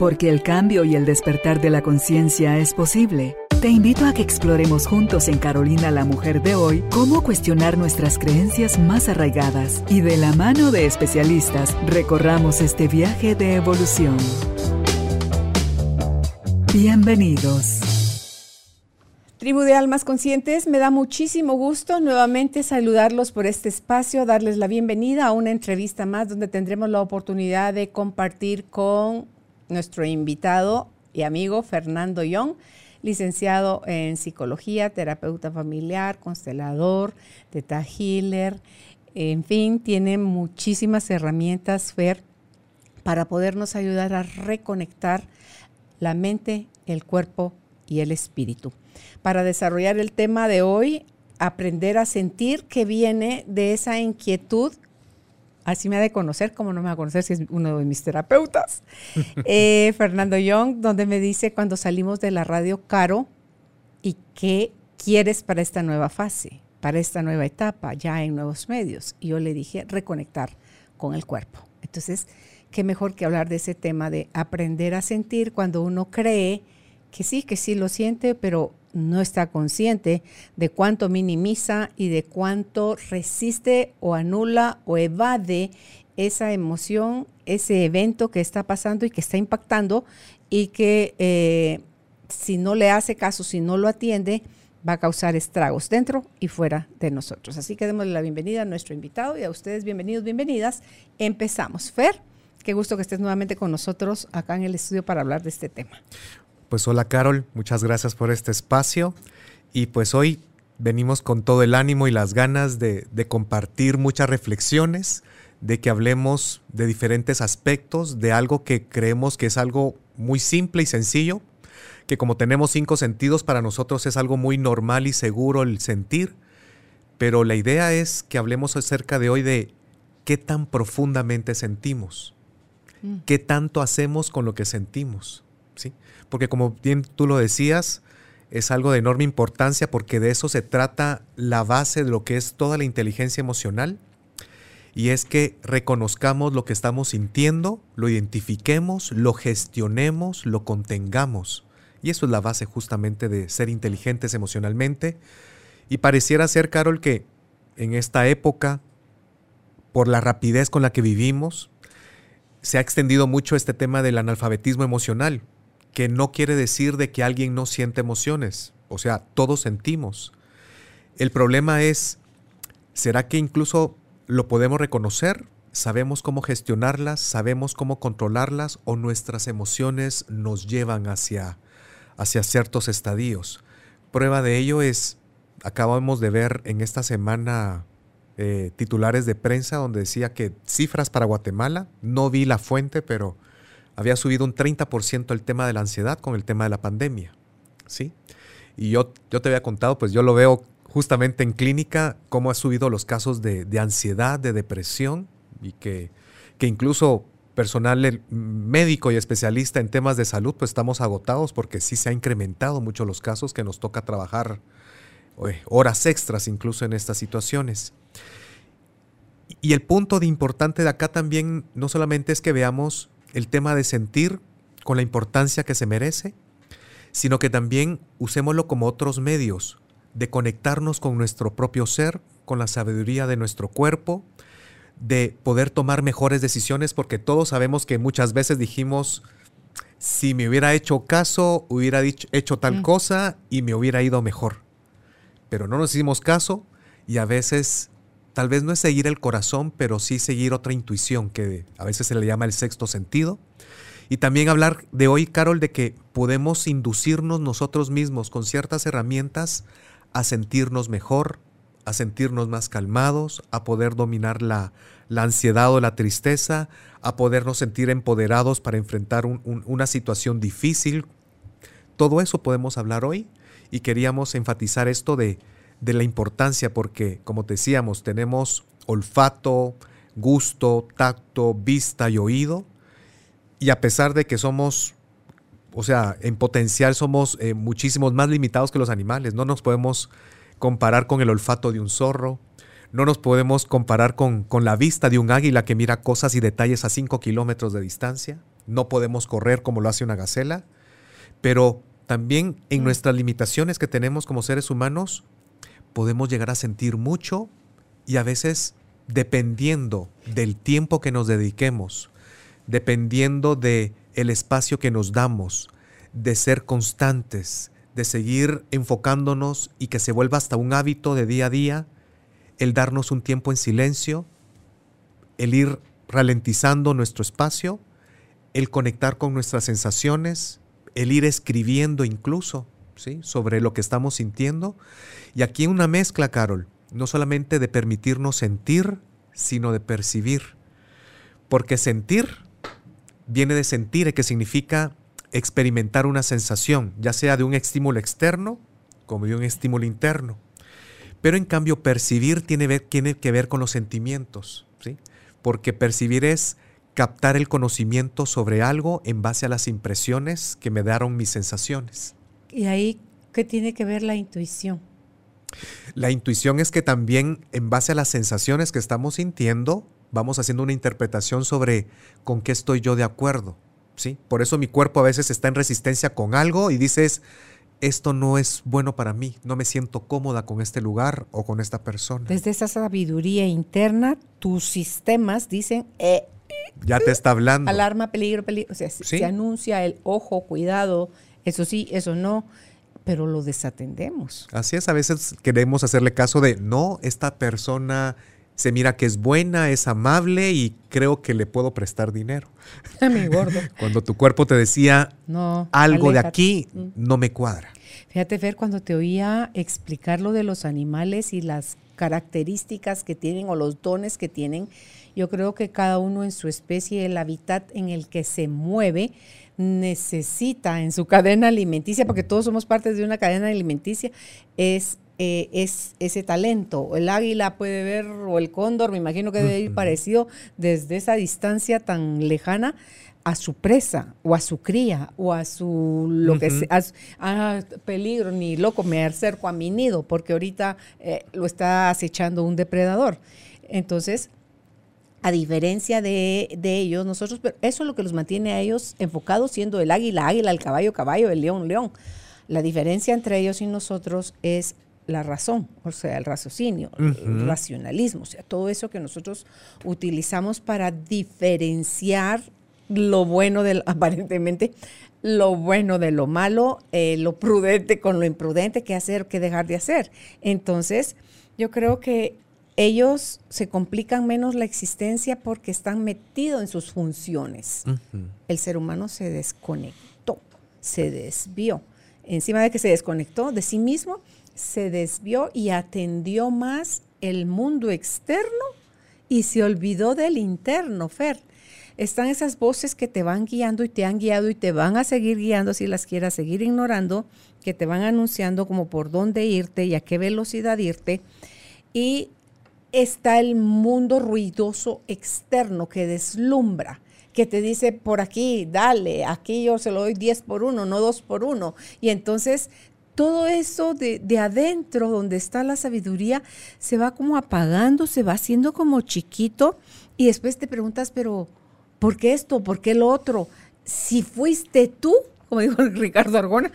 Porque el cambio y el despertar de la conciencia es posible. Te invito a que exploremos juntos en Carolina la Mujer de hoy cómo cuestionar nuestras creencias más arraigadas y de la mano de especialistas recorramos este viaje de evolución. Bienvenidos. Tribu de Almas Conscientes, me da muchísimo gusto nuevamente saludarlos por este espacio, darles la bienvenida a una entrevista más donde tendremos la oportunidad de compartir con nuestro invitado y amigo Fernando Young, licenciado en psicología, terapeuta familiar, constelador, teta healer, en fin, tiene muchísimas herramientas, Fer, para podernos ayudar a reconectar la mente, el cuerpo y el espíritu. Para desarrollar el tema de hoy, aprender a sentir que viene de esa inquietud así me ha de conocer, como no me va a conocer si es uno de mis terapeutas, eh, Fernando Young, donde me dice cuando salimos de la radio Caro, ¿y qué quieres para esta nueva fase, para esta nueva etapa, ya en nuevos medios? Y yo le dije, reconectar con el cuerpo. Entonces, qué mejor que hablar de ese tema de aprender a sentir cuando uno cree que sí, que sí lo siente, pero no está consciente de cuánto minimiza y de cuánto resiste o anula o evade esa emoción, ese evento que está pasando y que está impactando y que eh, si no le hace caso, si no lo atiende, va a causar estragos dentro y fuera de nosotros. Así que démosle la bienvenida a nuestro invitado y a ustedes bienvenidos, bienvenidas. Empezamos. Fer, qué gusto que estés nuevamente con nosotros acá en el estudio para hablar de este tema. Pues hola Carol, muchas gracias por este espacio. Y pues hoy venimos con todo el ánimo y las ganas de, compartir muchas reflexiones, de que hablemos de diferentes aspectos, de algo que creemos que es algo muy simple y sencillo, que como tenemos cinco sentidos para nosotros es algo muy normal y seguro el sentir, pero la idea es que hablemos acerca de hoy de qué tan profundamente sentimos, mm. qué tanto hacemos con lo que sentimos, ¿sí? porque como bien tú lo decías, es algo de enorme importancia porque de eso se trata la base de lo que es toda la inteligencia emocional. Y es que reconozcamos lo que estamos sintiendo, lo identifiquemos, lo gestionemos, lo contengamos. Y eso es la base justamente de ser inteligentes emocionalmente. Y pareciera ser, Carol, que en esta época, por la rapidez con la que vivimos, se ha extendido mucho este tema del analfabetismo emocional que no quiere decir de que alguien no siente emociones. O sea, todos sentimos. El problema es, ¿será que incluso lo podemos reconocer? ¿Sabemos cómo gestionarlas? ¿Sabemos cómo controlarlas? ¿O nuestras emociones nos llevan hacia, hacia ciertos estadios? Prueba de ello es, acabamos de ver en esta semana eh, titulares de prensa donde decía que cifras para Guatemala, no vi la fuente, pero había subido un 30% el tema de la ansiedad con el tema de la pandemia. ¿sí? Y yo, yo te había contado, pues yo lo veo justamente en clínica, cómo ha subido los casos de, ansiedad, de depresión, y que, que incluso personal médico y especialista en temas de salud, pues estamos agotados porque sí se ha incrementado mucho los casos que nos toca trabajar horas extras incluso en estas situaciones. Y el punto de importante de acá también no solamente es que veamos el tema de sentir con la importancia que se merece, sino que también usémoslo como otros medios de conectarnos con nuestro propio ser, con la sabiduría de nuestro cuerpo, de poder tomar mejores decisiones, porque todos sabemos que muchas veces dijimos, si me hubiera hecho caso, hubiera hecho tal mm. cosa y me hubiera ido mejor. Pero no nos hicimos caso y a veces tal vez no es seguir el corazón, pero sí seguir otra intuición que a veces se le llama el sexto sentido. Y también hablar de hoy, Carol, de que podemos inducirnos nosotros mismos con ciertas herramientas a sentirnos mejor, a sentirnos más calmados, a poder dominar la, la ansiedad o la tristeza, a podernos sentir empoderados para enfrentar una situación difícil. Todo eso podemos hablar hoy y queríamos enfatizar esto de, de la importancia porque, como decíamos, tenemos olfato, gusto, tacto, vista y oído. Y a pesar de que somos, o sea, en potencial somos eh, muchísimos más limitados que los animales, no nos podemos comparar con el olfato de un zorro, no nos podemos comparar con, con la vista de un águila que mira cosas y detalles a 5 kilómetros de distancia, no podemos correr como lo hace una gacela, pero también en mm. nuestras limitaciones que tenemos como seres humanos, podemos llegar a sentir mucho y a veces dependiendo del tiempo que nos dediquemos, dependiendo de el espacio que nos damos, de ser constantes, de seguir enfocándonos y que se vuelva hasta un hábito de día a día, el darnos un tiempo en silencio, el ir ralentizando nuestro espacio, el conectar con nuestras sensaciones, el ir escribiendo incluso ¿sí? sobre lo que estamos sintiendo. Y aquí una mezcla, Carol, no solamente de permitirnos sentir, sino de percibir. Porque sentir viene de sentir, que significa experimentar una sensación, ya sea de un estímulo externo como de un estímulo interno. Pero en cambio, percibir tiene, que ver con los sentimientos, ¿sí? porque percibir es captar el conocimiento sobre algo en base a las impresiones que me daron mis sensaciones. ¿Y ahí qué tiene que ver la intuición? La intuición es que también en base a las sensaciones que estamos sintiendo, vamos haciendo una interpretación sobre con qué estoy yo de acuerdo. ¿sí? Por eso mi cuerpo a veces está en resistencia con algo y dices, esto no es bueno para mí, no me siento cómoda con este lugar o con esta persona. Desde esa sabiduría interna, tus sistemas dicen, eh, ya te está hablando. Alarma, peligro, peligro. O sea, se anuncia el ojo, cuidado, eso sí, eso no pero lo desatendemos. Así es, a veces queremos hacerle caso de, no, esta persona se mira que es buena, es amable y creo que le puedo prestar dinero. A mi gordo. cuando tu cuerpo te decía, no, algo de aquí mm. no me cuadra. Fíjate, Fer, cuando te oía explicar lo de los animales y las características que tienen o los dones que tienen, yo creo que cada uno en su especie, el hábitat en el que se mueve, necesita en su cadena alimenticia, porque todos somos parte de una cadena alimenticia, es, eh, es ese talento. El águila puede ver, o el cóndor, me imagino que debe ir parecido desde esa distancia tan lejana a su presa o a su cría o a su lo que sea, a, peligro ni loco me acerco a mi nido porque ahorita eh, lo está acechando un depredador. Entonces, a diferencia de, ellos, nosotros, pero eso es lo que los mantiene a ellos enfocados siendo el águila, águila, el caballo, caballo, el león, león. La diferencia entre ellos y nosotros es la razón, o sea, el raciocinio, el racionalismo, o sea, todo eso que nosotros utilizamos para diferenciar lo bueno del, aparentemente, lo bueno de lo malo, eh, lo prudente con lo imprudente, qué hacer, qué dejar de hacer. Entonces, yo creo que ellos se complican menos la existencia porque están metidos en sus funciones. El ser humano se desconectó, se desvió. Encima de que se desconectó de sí mismo, se desvió y atendió más el mundo externo y se olvidó del interno, Fer. Están esas voces que te van guiando y te han guiado y te van a seguir guiando si las quieras seguir ignorando, que te van anunciando como por dónde irte y a qué velocidad irte. Y está el mundo ruidoso externo que deslumbra, que te dice por aquí, dale, aquí yo se lo doy 10 por uno, no 2 por uno. Y entonces todo eso de, adentro, donde está la sabiduría, se va como apagando, se va haciendo como chiquito y después te preguntas, pero ¿por qué esto? ¿Por qué lo otro? Si fuiste tú, como dijo Ricardo Argona,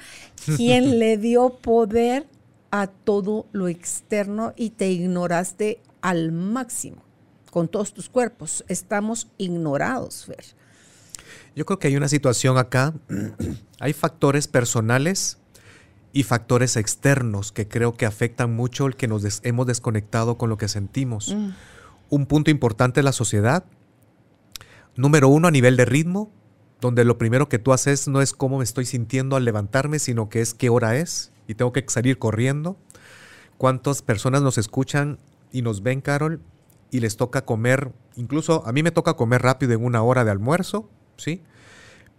quien le dio poder a todo lo externo y te ignoraste al máximo con todos tus cuerpos. Estamos ignorados, Fer. Yo creo que hay una situación acá. hay factores personales y factores externos que creo que afectan mucho el que nos hemos desconectado con lo que sentimos. Mm. Un punto importante es la sociedad. Número uno, a nivel de ritmo, donde lo primero que tú haces no es cómo me estoy sintiendo al levantarme, sino que es qué hora es y tengo que salir corriendo. ¿Cuántas personas nos escuchan y nos ven, Carol, y les toca comer incluso a mí me toca comer rápido en una hora de almuerzo, ¿sí?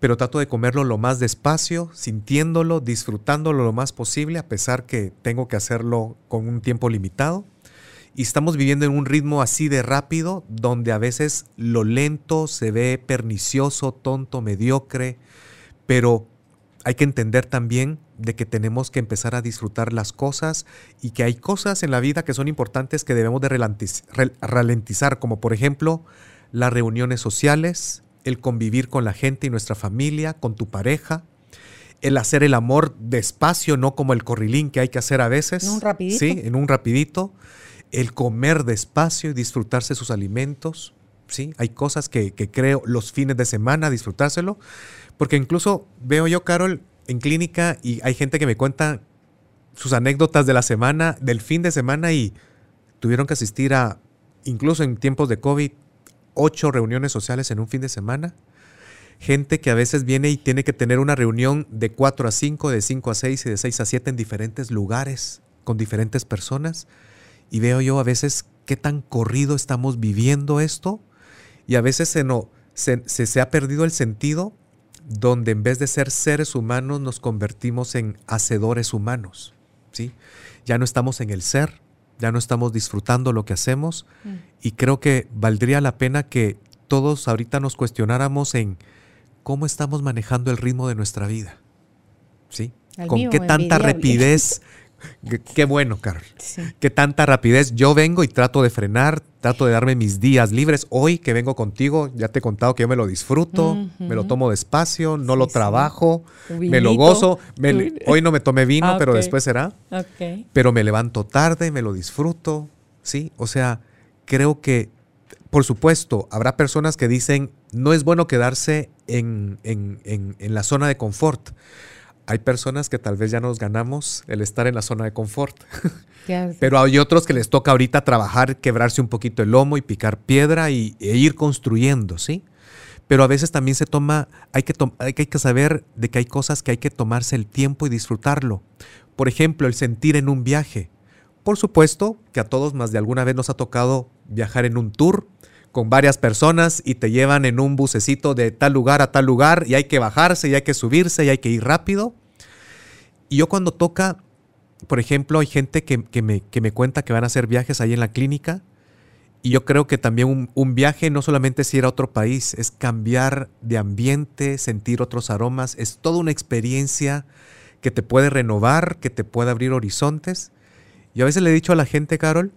Pero trato de comerlo lo más despacio, sintiéndolo, disfrutándolo lo más posible, a pesar que tengo que hacerlo con un tiempo limitado. Y estamos viviendo en un ritmo así de rápido, donde a veces lo lento se ve pernicioso, tonto, mediocre, pero hay que entender también de que tenemos que empezar a disfrutar las cosas y que hay cosas en la vida que son importantes que debemos de ralentizar, como por ejemplo las reuniones sociales, el convivir con la gente y nuestra familia, con tu pareja, el hacer el amor despacio, no como el corrilín que hay que hacer a veces. En un rapidito. Sí, en un rapidito. El comer despacio y disfrutarse sus alimentos. Sí, hay cosas que, que creo los fines de semana disfrutárselo. Porque incluso veo yo, Carol, en clínica y hay gente que me cuenta sus anécdotas de la semana, del fin de semana y tuvieron que asistir a, incluso en tiempos de COVID, ocho reuniones sociales en un fin de semana. Gente que a veces viene y tiene que tener una reunión de 4 a 5, de 5 a 6 y de 6 a 7 en diferentes lugares, con diferentes personas. Y veo yo a veces qué tan corrido estamos viviendo esto. Y a veces se, no, se, se ha perdido el sentido donde en vez de ser seres humanos nos convertimos en hacedores humanos. ¿sí? Ya no estamos en el ser, ya no estamos disfrutando lo que hacemos mm. y creo que valdría la pena que todos ahorita nos cuestionáramos en cómo estamos manejando el ritmo de nuestra vida. ¿Sí? Con qué tanta rapidez Qué bueno, Carol. Qué tanta rapidez. Yo vengo y trato de frenar, trato de darme mis días libres. Hoy que vengo contigo, ya te he contado que yo me lo disfruto, me lo tomo despacio, no lo trabajo, me lo gozo. hoy no me tomé vino, ah, pero después será. Pero me levanto tarde, me lo disfruto. Sí, o sea, creo que, por supuesto, habrá personas que dicen, no es bueno quedarse en, en la zona de confort hay personas que tal vez ya nos ganamos el estar en la zona de confort. Pero hay otros que les toca ahorita trabajar, quebrarse un poquito el lomo y picar piedra y, e ir construyendo, ¿sí? Pero a veces también se toma, hay que, hay que saber de que hay cosas que hay que tomarse el tiempo y disfrutarlo. Por ejemplo, el sentir en un viaje. Por supuesto que a todos más de alguna vez nos ha tocado viajar en un tour, con varias personas y te llevan en un bucecito de tal lugar a tal lugar y hay que bajarse y hay que subirse y hay que ir rápido. Y yo cuando toca, por ejemplo, hay gente que, me, que me, cuenta que van a hacer viajes ahí en la clínica y yo creo que también un, viaje no solamente es ir a otro país, es cambiar de ambiente, sentir otros aromas, es toda una experiencia que te puede renovar, que te puede abrir horizontes. Y a veces le he dicho a la gente, Carol,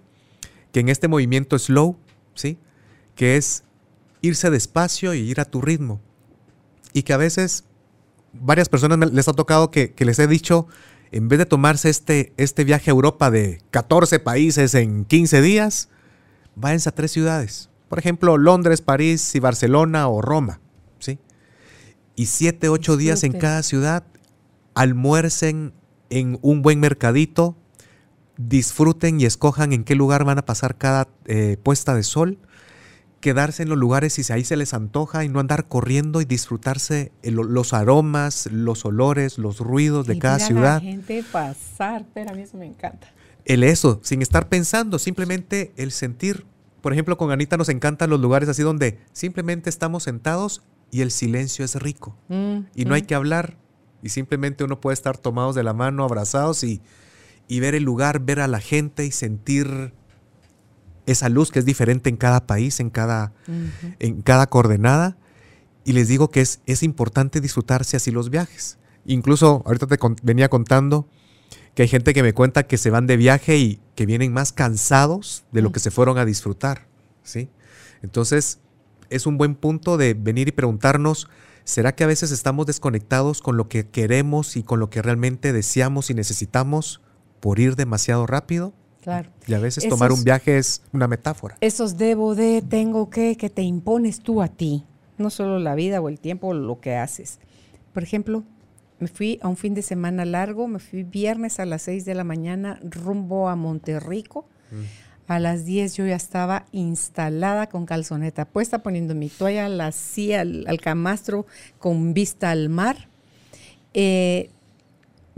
que en este movimiento slow, ¿sí? Que es irse despacio y ir a tu ritmo. Y que a veces varias personas les ha tocado que, les he dicho, en vez de tomarse este, este viaje a Europa de 14 países en 15 días, váyanse a tres ciudades. Por ejemplo, Londres, París y Barcelona o Roma. ¿sí? Y siete, ocho días en cada ciudad, almuercen en un buen mercadito, disfruten y escojan en qué lugar van a pasar cada eh, puesta de sol quedarse en los lugares si ahí se les antoja y no andar corriendo y disfrutarse los aromas, los olores, los ruidos de cada ciudad. La gente pasar, pero a mí eso me encanta. El eso, sin estar pensando, simplemente el sentir. Por ejemplo, con Anita nos encantan los lugares así donde simplemente estamos sentados y el silencio es rico. Mm, y no hay que hablar y simplemente uno puede estar tomados de la mano, abrazados y, y ver el lugar, ver a la gente y sentir esa luz que es diferente en cada país, en cada, en cada coordenada. Y les digo que es, es importante disfrutarse así los viajes. Incluso ahorita te venía contando que hay gente que me cuenta que se van de viaje y que vienen más cansados de lo que se fueron a disfrutar. ¿sí? Entonces, es un buen punto de venir y preguntarnos, ¿será que a veces estamos desconectados con lo que queremos y con lo que realmente deseamos y necesitamos por ir demasiado rápido? Claro. Y a veces tomar un viaje es una metáfora. Esos debo de, tengo que, que te impones tú a ti, no solo la vida o el tiempo o lo que haces. Por ejemplo, me fui a un fin de semana largo, me fui viernes a las 6 de la mañana rumbo a Monterrico. Mm. A las 10 yo ya estaba instalada con calzoneta puesta, poniendo mi toalla la al, al camastro con vista al mar. Eh,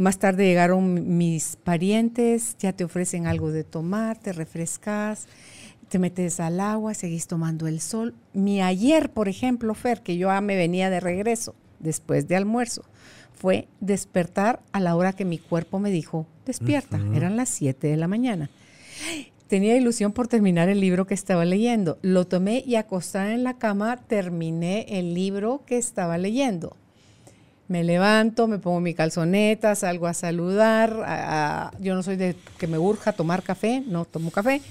más tarde llegaron mis parientes, ya te ofrecen algo de tomar, te refrescas, te metes al agua, seguís tomando el sol. Mi ayer, por ejemplo, Fer, que yo me venía de regreso después de almuerzo, fue despertar a la hora que mi cuerpo me dijo, despierta. Eran las 7 de la mañana. Tenía ilusión por terminar el libro que estaba leyendo. Lo tomé y acostada en la cama terminé el libro que estaba leyendo. Me levanto, me pongo mi calzoneta, salgo a saludar. yo no soy de que me urja tomar café, no tomo café.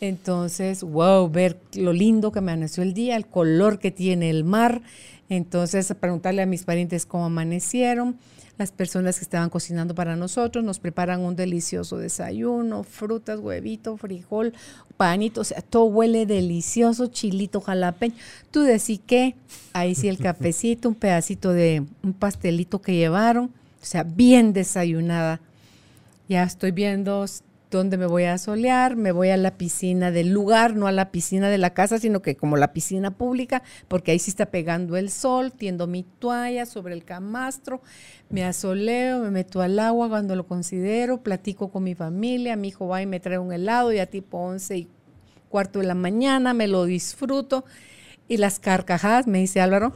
Entonces, wow, ver lo lindo que me amaneció el día, el color que tiene el mar. Entonces, preguntarle a mis parientes cómo amanecieron las personas que estaban cocinando para nosotros nos preparan un delicioso desayuno, frutas, huevito, frijol, panito, o sea, todo huele delicioso, chilito, jalapeño. Tú decís que ahí sí el cafecito, un pedacito de un pastelito que llevaron, o sea, bien desayunada. Ya estoy viendo dónde me voy a solear, me voy a la piscina del lugar, no a la piscina de la casa, sino que como la piscina pública, porque ahí sí está pegando el sol, tiendo mi toalla sobre el camastro, me asoleo, me meto al agua cuando lo considero, platico con mi familia, mi hijo va y me trae un helado ya tipo 11 y cuarto de la mañana, me lo disfruto. Y las carcajadas, me dice Álvaro,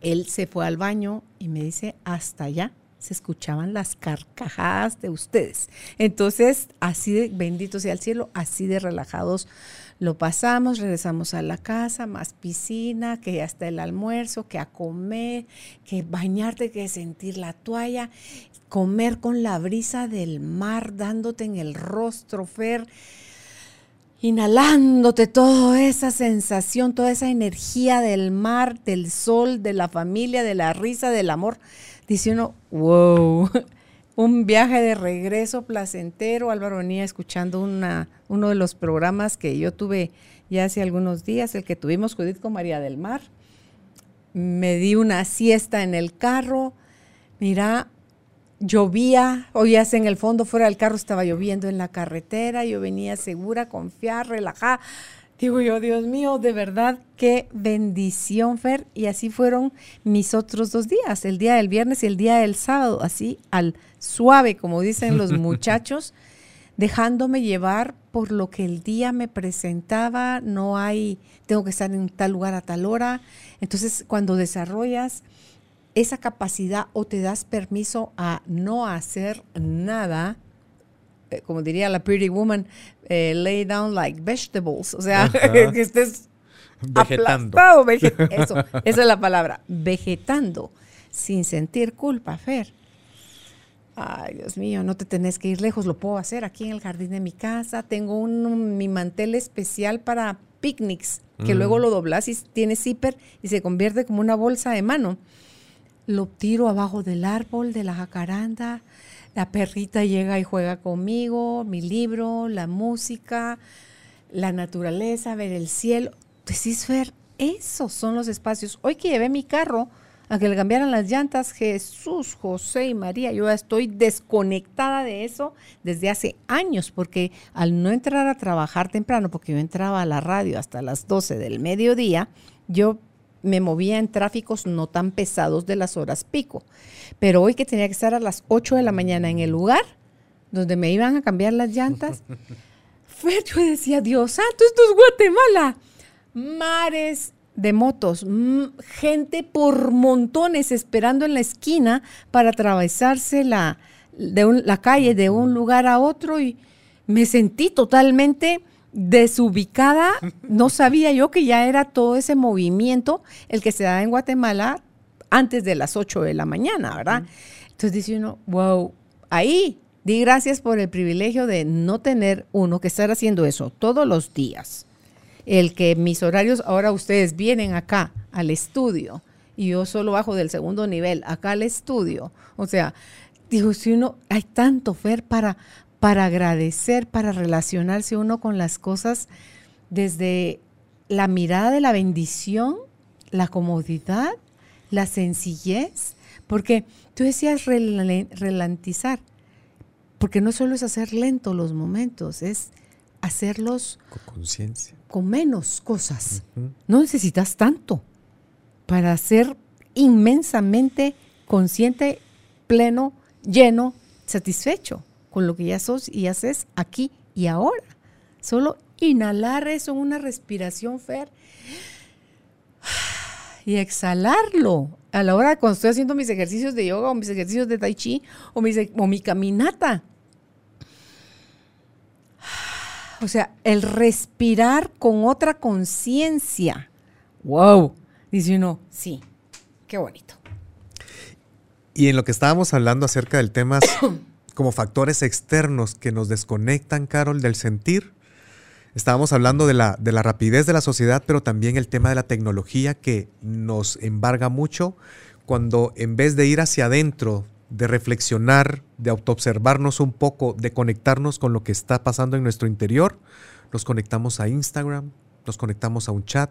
él se fue al baño y me dice, hasta allá se escuchaban las carcajadas de ustedes. Entonces, así de, bendito sea el cielo, así de relajados lo pasamos, regresamos a la casa, más piscina, que hasta el almuerzo, que a comer, que bañarte, que sentir la toalla, comer con la brisa del mar dándote en el rostro, Fer, inhalándote toda esa sensación, toda esa energía del mar, del sol, de la familia, de la risa, del amor dice uno, wow, un viaje de regreso placentero. Álvaro venía escuchando una, uno de los programas que yo tuve ya hace algunos días, el que tuvimos Judith con María del Mar. Me di una siesta en el carro. Mira, llovía, oías en el fondo, fuera del carro estaba lloviendo en la carretera. Yo venía segura, confiar, relajada Digo yo, Dios mío, de verdad, qué bendición, Fer. Y así fueron mis otros dos días, el día del viernes y el día del sábado, así al suave, como dicen los muchachos, dejándome llevar por lo que el día me presentaba. No hay, tengo que estar en tal lugar a tal hora. Entonces, cuando desarrollas esa capacidad o te das permiso a no hacer nada, eh, como diría la Pretty Woman, eh, lay down like vegetables, o sea, que estés vegetando. eso, esa es la palabra, vegetando, sin sentir culpa, Fer. Ay, Dios mío, no te tenés que ir lejos, lo puedo hacer aquí en el jardín de mi casa. Tengo un, mi mantel especial para picnics, que luego mm. lo doblas y tiene zipper y se convierte como una bolsa de mano. Lo tiro abajo del árbol, de la jacaranda, la perrita llega y juega conmigo, mi libro, la música, la naturaleza, ver el cielo. Decís, Fer, esos son los espacios. Hoy que llevé mi carro a que le cambiaran las llantas, Jesús, José y María, yo estoy desconectada de eso desde hace años, porque al no entrar a trabajar temprano, porque yo entraba a la radio hasta las 12 del mediodía, yo me movía en tráficos no tan pesados de las horas pico. Pero hoy que tenía que estar a las 8 de la mañana en el lugar donde me iban a cambiar las llantas, fue, yo decía, Dios santo, esto es Guatemala. Mares de motos, gente por montones esperando en la esquina para atravesarse la, de la calle de un lugar a otro y me sentí totalmente desubicada, no sabía yo que ya era todo ese movimiento el que se da en Guatemala antes de las 8 de la mañana, ¿verdad? Entonces dice uno, wow, ahí di gracias por el privilegio de no tener uno que estar haciendo eso todos los días. El que mis horarios, ahora ustedes vienen acá al estudio y yo solo bajo del segundo nivel, acá al estudio. O sea, digo, si uno, hay tanto Fer para, para agradecer, para relacionarse uno con las cosas desde la mirada de la bendición, la comodidad, la sencillez, porque tú decías relantizar, porque no solo es hacer lento los momentos, es hacerlos con conciencia, con menos cosas. No necesitas tanto para ser inmensamente consciente, pleno, lleno, satisfecho con lo que ya sos y haces aquí y ahora. Solo inhalar eso en una respiración, Fer, y exhalarlo a la hora cuando estoy haciendo mis ejercicios de yoga o mis ejercicios de tai chi o, o mi caminata. O sea, el respirar con otra conciencia. ¡Wow! Dice uno, sí, qué bonito. Y en lo que estábamos hablando acerca del tema como factores externos que nos desconectan, Carol, del sentir, estábamos hablando de la, de la rapidez de la sociedad, pero también el tema de la tecnología que nos embarga mucho cuando en vez de ir hacia adentro de reflexionar, de autoobservarnos un poco, de conectarnos con lo que está pasando en nuestro interior, nos conectamos a Instagram, nos conectamos a un chat,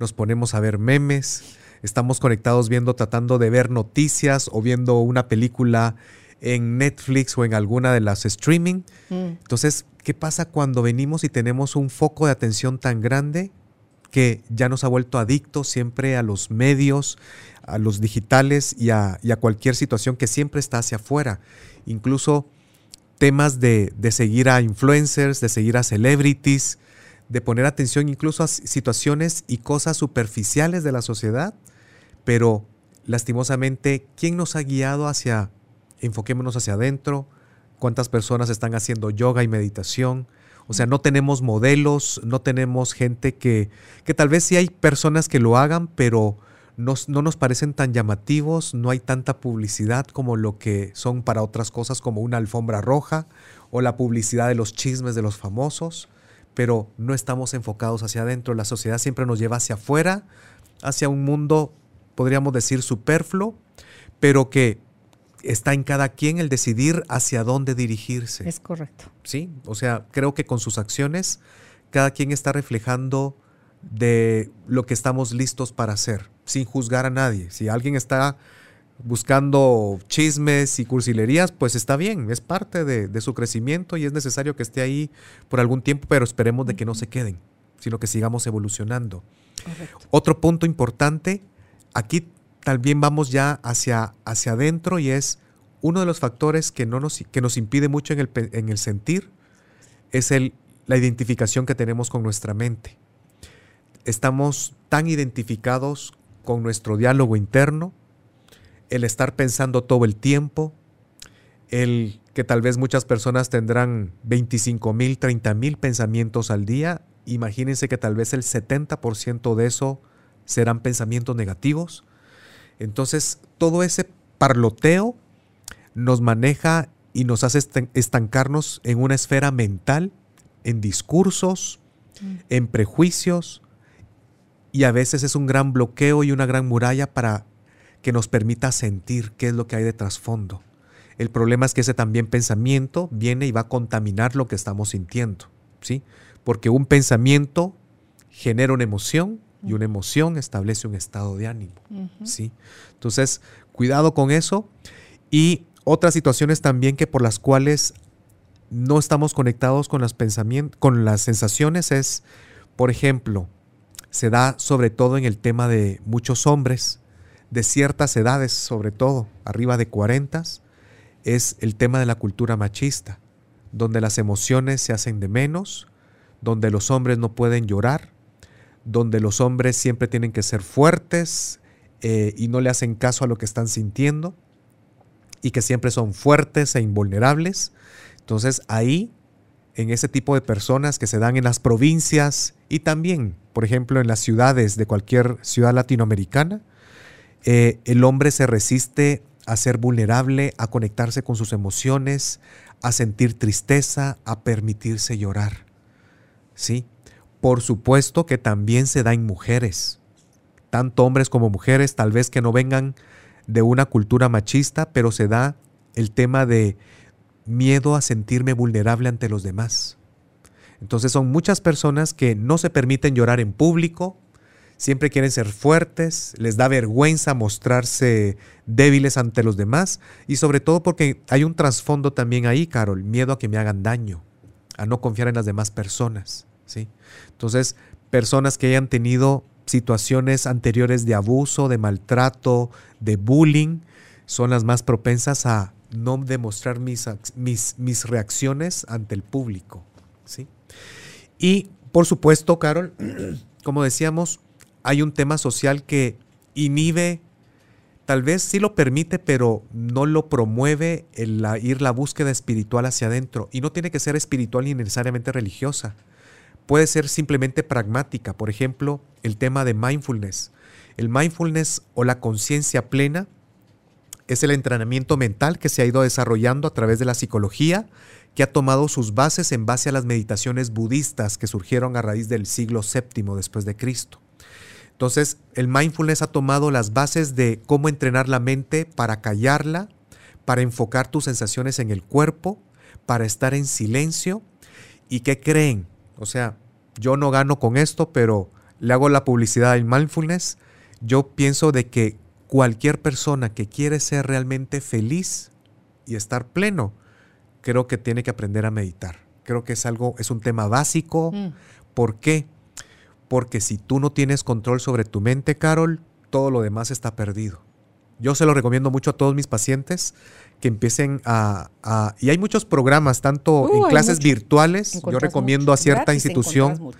nos ponemos a ver memes, estamos conectados viendo, tratando de ver noticias o viendo una película en Netflix o en alguna de las streaming. Mm. Entonces, ¿qué pasa cuando venimos y tenemos un foco de atención tan grande que ya nos ha vuelto adictos siempre a los medios, a los digitales y a, cualquier situación que siempre está hacia afuera. Incluso temas de, seguir a influencers, de seguir a celebrities, de poner atención incluso a situaciones y cosas superficiales de la sociedad, pero lastimosamente, ¿quién nos ha guiado hacia, enfoquémonos hacia adentro? ¿Cuántas personas están haciendo yoga y meditación? O sea, no tenemos modelos, no tenemos gente que, que tal vez sí hay personas que lo hagan, pero no, nos parecen tan llamativos, no hay tanta publicidad como lo que son para otras cosas como una alfombra roja o la publicidad de los chismes de los famosos, pero no estamos enfocados hacia adentro. La sociedad siempre nos lleva hacia afuera, hacia un mundo, podríamos decir, superfluo, pero que está en cada quien el decidir hacia dónde dirigirse. Es correcto. Sí, o sea, creo que con sus acciones cada quien está reflejando de lo que estamos listos para hacer, sin juzgar a nadie. Si alguien está buscando chismes y cursilerías, pues está bien, es parte de, su crecimiento y es necesario que esté ahí por algún tiempo, pero esperemos de que no se queden, sino que sigamos evolucionando. Otro punto importante, aquí también vamos ya hacia, hacia adentro y es uno de los factores que, no nos, que nos impide mucho en el, en el sentir, es el, la identificación que tenemos con nuestra mente estamos tan identificados con nuestro diálogo interno, el estar pensando todo el tiempo, el que tal vez muchas personas tendrán 25 mil, 30 mil pensamientos al día, imagínense que tal vez el 70% de eso serán pensamientos negativos. Entonces, todo ese parloteo nos maneja y nos hace estancarnos en una esfera mental, en discursos, mm. en prejuicios, y a veces es un gran bloqueo y una gran muralla para que nos permita sentir qué es lo que hay de trasfondo. El problema es que ese también pensamiento viene y va a contaminar lo que estamos sintiendo, ¿sí? Porque un pensamiento genera una emoción y una emoción establece un estado de ánimo, ¿sí? Entonces, cuidado con eso y otras situaciones también que por las cuales no estamos conectados con las pensamientos, con las sensaciones es, por ejemplo, se da sobre todo en el tema de muchos hombres, de ciertas edades sobre todo, arriba de 40, es el tema de la cultura machista, donde las emociones se hacen de menos, donde los hombres no pueden llorar, donde los hombres siempre tienen que ser fuertes eh, y no le hacen caso a lo que están sintiendo, y que siempre son fuertes e invulnerables. Entonces ahí, en ese tipo de personas que se dan en las provincias y también por ejemplo, en las ciudades de cualquier ciudad latinoamericana, eh, el hombre se resiste a ser vulnerable, a conectarse con sus emociones, a sentir tristeza, a permitirse llorar. ¿Sí? Por supuesto que también se da en mujeres, tanto hombres como mujeres, tal vez que no vengan de una cultura machista, pero se da el tema de miedo a sentirme vulnerable ante los demás. Entonces son muchas personas que no se permiten llorar en público, siempre quieren ser fuertes, les da vergüenza mostrarse débiles ante los demás y sobre todo porque hay un trasfondo también ahí, Carol, miedo a que me hagan daño, a no confiar en las demás personas. Entonces, personas que hayan tenido situaciones anteriores de abuso, de maltrato, de bullying, son las más propensas a no demostrar mis, mis, mis reacciones ante el público, ¿sí? Y Por supuesto, Carol, como decíamos, hay un tema social que inhibe, tal vez sí lo permite, pero no lo promueve el ir la búsqueda espiritual hacia adentro. Y no tiene que ser espiritual ni necesariamente religiosa. Puede ser simplemente pragmática. Por ejemplo, el tema de mindfulness. El mindfulness o la conciencia plena es el entrenamiento mental que se ha ido desarrollando a través de la psicología, que ha tomado sus bases en base a las meditaciones budistas que surgieron a raíz del siglo VII después de Cristo. Entonces, el mindfulness ha tomado las bases de cómo entrenar la mente para callarla, para enfocar tus sensaciones en el cuerpo, para estar en silencio. ¿Y qué creen? O sea, yo no gano con esto, pero le hago la publicidad al mindfulness. Yo pienso de que cualquier persona que quiere ser realmente feliz y estar pleno, creo que tiene que aprender a meditar. Creo que es algo, es un tema básico. Mm. ¿Por qué? Porque si tú no tienes control sobre tu mente, Carol, todo lo demás está perdido. Yo se lo recomiendo mucho a todos mis pacientes que empiecen a... y hay muchos programas, tanto uh, en clases virtuales, yo recomiendo a cierta institución.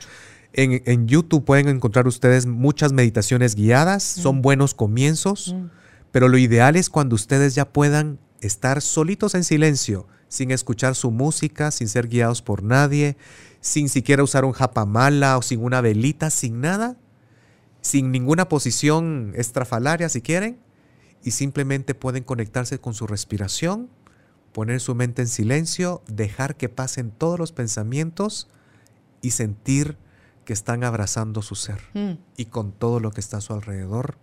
En, YouTube pueden encontrar ustedes muchas meditaciones guiadas, mm. son buenos comienzos, mm. pero lo ideal es cuando ustedes ya puedan estar solitos en silencio, sin escuchar su música, sin ser guiados por nadie, sin siquiera usar un japamala o sin una velita, sin nada, sin ninguna posición estrafalaria si quieren, y simplemente pueden conectarse con su respiración, poner su mente en silencio, dejar que pasen todos los pensamientos y sentir que están abrazando su ser mm. y con todo lo que está a su alrededor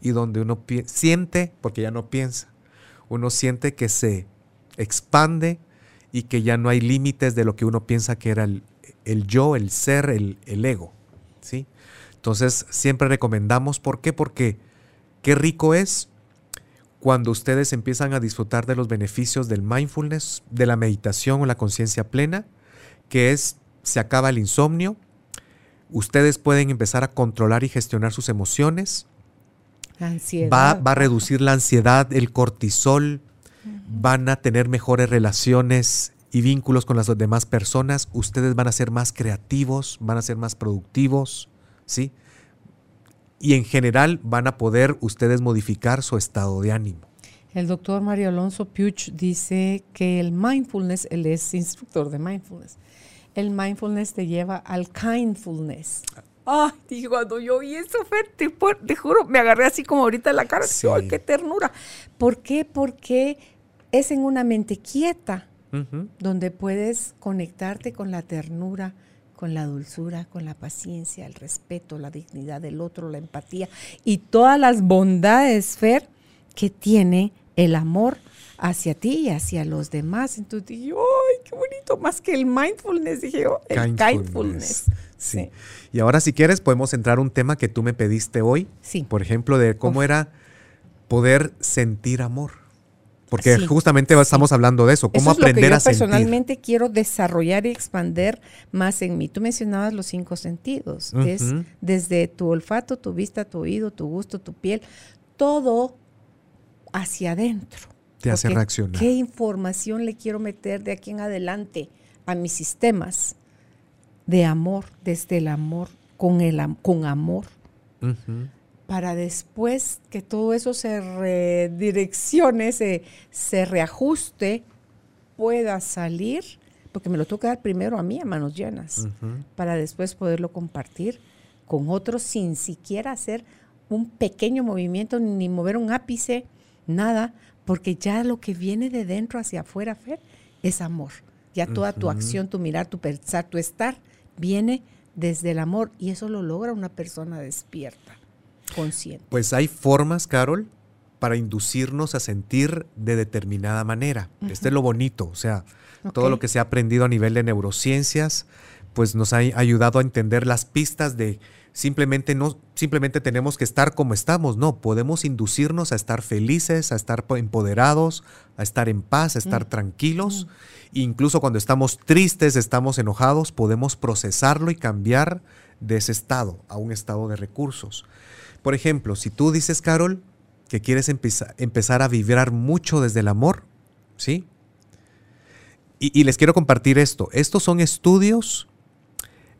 y donde uno siente, porque ya no piensa, uno siente que se expande y que ya no hay límites de lo que uno piensa que era el, yo, el ser, el, ego. ¿sí? Entonces siempre recomendamos, ¿por qué? Porque qué rico es cuando ustedes empiezan a disfrutar de los beneficios del mindfulness, de la meditación o la conciencia plena, que es, se acaba el insomnio, Ustedes pueden empezar a controlar y gestionar sus emociones. Va, a reducir la ansiedad, el cortisol. Van a tener mejores relaciones y vínculos con las demás personas. Ustedes van a ser más creativos, van a ser más productivos, ¿sí? Y en general van a poder ustedes modificar su estado de ánimo. El doctor Mario Alonso Puch dice que el mindfulness, él es instructor de mindfulness, el mindfulness te lleva al kindfulness. Ay, dije, cuando yo vi eso, te, te, juro, me agarré así como ahorita la cara. ¡Ay, qué ternura! ¿Por qué? Porque es en una mente quieta donde puedes conectarte con la ternura, con la dulzura, con la paciencia, el respeto, la dignidad del otro, la empatía y todas las bondades, Fer, que tiene el amor hacia ti y hacia los demás. Entonces dije, ¡ay, qué bonito! Más que el mindfulness, dije yo, el kindfulness. Sí. Y ahora, si quieres, podemos entrar a un tema que tú me pediste hoy. Sí. Por ejemplo, de cómo era poder sentir amor. Porque justamente estamos hablando de eso, cómo aprender a sentir. Personalmente quiero desarrollar y expander más en mí. Tú mencionabas los cinco sentidos. Es desde tu olfato, tu vista, tu oído, tu gusto, tu piel, todo hacia adentro te hace reaccionar. ¿Qué información le quiero meter de aquí en adelante a mis sistemas de amor, desde el amor, con, el, con amor? Para después que todo eso se redireccione, se, se reajuste, pueda salir, porque me lo tengo que dar primero a mí a manos llenas, para después poderlo compartir con otros sin siquiera hacer un pequeño movimiento, ni mover un ápice, nada, porque ya lo que viene de dentro hacia afuera, Fer, es amor. Ya toda tu acción, tu mirar, tu pensar, tu estar, viene desde el amor y eso lo logra una persona despierta, consciente. Pues hay formas, Carol, para inducirnos a sentir de determinada manera. Este es lo bonito, o sea, todo lo que se ha aprendido a nivel de neurociencias, pues nos ha ayudado a entender las pistas de simplemente no simplemente tenemos que estar como estamos, no, podemos inducirnos a estar felices, a estar empoderados, a estar en paz, a estar mm. tranquilos. Mm. Incluso cuando estamos tristes, estamos enojados, podemos procesarlo y cambiar de ese estado a un estado de recursos. Por ejemplo, si tú dices, Carol, que quieres empezar a vibrar mucho desde el amor, ¿sí? Y, les quiero compartir esto. Estos son estudios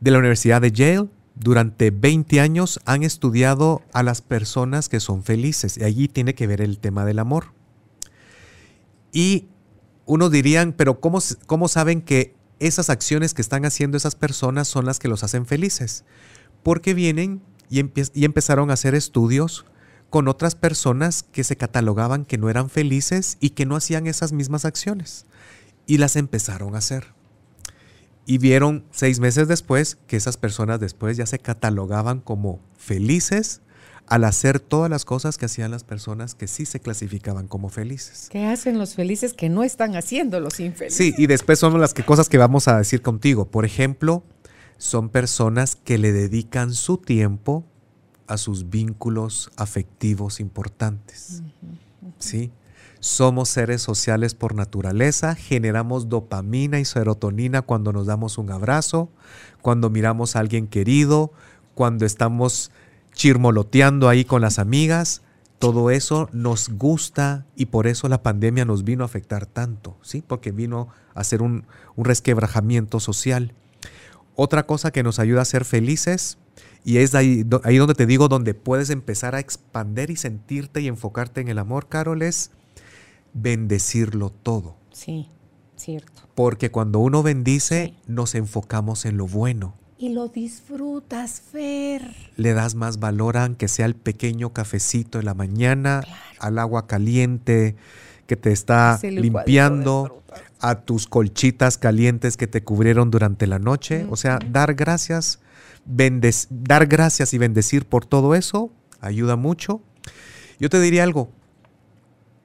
de la Universidad de Yale. Durante 20 años han estudiado a las personas que son felices y allí tiene que ver el tema del amor. Y uno dirían, pero ¿cómo, cómo saben que esas acciones que están haciendo esas personas son las que los hacen felices? Porque vienen y, y empezaron a hacer estudios con otras personas que se catalogaban que no eran felices y que no hacían esas mismas acciones. Y las empezaron a hacer. Y vieron seis meses después que esas personas después ya se catalogaban como felices al hacer todas las cosas que hacían las personas que sí se clasificaban como felices. ¿Qué hacen los felices que no están haciendo los infelices? Sí, y después son las que, cosas que vamos a decir contigo. Por ejemplo, son personas que le dedican su tiempo a sus vínculos afectivos importantes. ¿Sí? Somos seres sociales por naturaleza, generamos dopamina y serotonina cuando nos damos un abrazo, cuando miramos a alguien querido, cuando estamos chirmoloteando ahí con las amigas. Todo eso nos gusta y por eso la pandemia nos vino a afectar tanto, ¿sí? Porque vino a un, un resquebrajamiento social. Otra cosa que nos ayuda a ser felices y es ahí, ahí donde te digo, donde puedes empezar a expander y sentirte y enfocarte en el amor, Carol, es bendecirlo todo. Sí, cierto. Porque cuando uno bendice, nos enfocamos en lo bueno. Y lo disfrutas, Fer. Le das más valor aunque sea el pequeño cafecito en la mañana, al agua caliente que te está limpiando, a tus colchitas calientes que te cubrieron durante la noche. O sea, dar gracias dar gracias y bendecir por todo eso ayuda mucho. Yo te diría algo,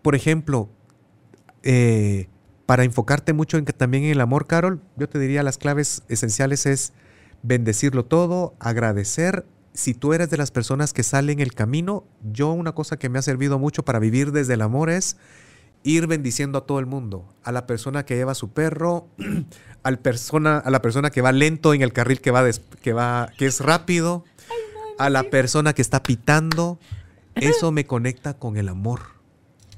por ejemplo, eh, para enfocarte mucho en que también en el amor, Carol, yo te diría las claves esenciales es bendecirlo todo, agradecer. Si tú eres de las personas que salen el camino, yo una cosa que me ha servido mucho para vivir desde el amor es ir bendiciendo a todo el mundo, a la persona que lleva su perro, al persona, a la persona que va lento en el carril que va, que va que es rápido, a la persona que está pitando. Eso me conecta con el amor.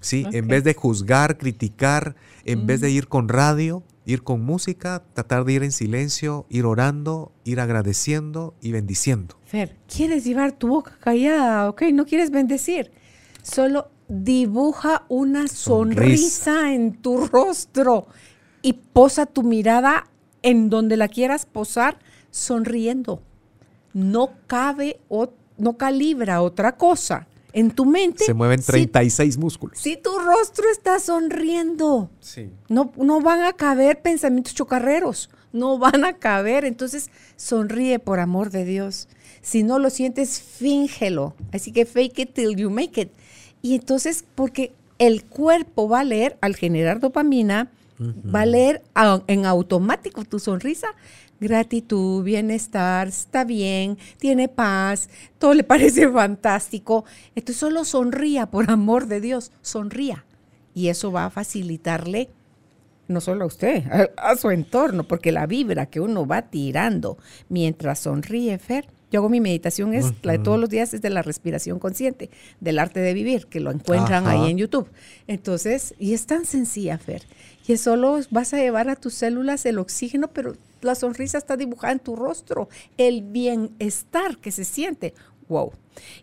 ¿sí? En vez de juzgar, criticar, en vez de ir con radio, ir con música, tratar de ir en silencio, ir orando, ir agradeciendo y bendiciendo. Fer, quieres llevar tu boca callada, ok, no quieres bendecir. Solo dibuja una sonrisa en tu rostro y posa tu mirada en donde la quieras posar sonriendo. No cabe o no calibra otra cosa. En tu mente. Se mueven 36 músculos. Si tu rostro está sonriendo, no, no van a caber pensamientos chocarreros. No van a caber. Entonces, sonríe por amor de Dios. Si no lo sientes, fíngelo. Así que fake it till you make it. Y entonces, porque el cuerpo va a leer, al generar dopamina, va a leer en automático tu sonrisa. Gratitud, bienestar, está bien, tiene paz, todo le parece fantástico. Entonces solo sonría, por amor de Dios, sonría. Y eso va a facilitarle no solo a usted, a, a, su entorno, porque la vibra que uno va tirando mientras sonríe, Fer, yo hago mi meditación, es la de todos los días, es de la respiración consciente, del arte de vivir, que lo encuentran ahí en YouTube. Entonces, y es tan sencilla, Fer, y solo vas a llevar a tus células el oxígeno, pero la sonrisa está dibujada en tu rostro, el bienestar que se siente. Wow.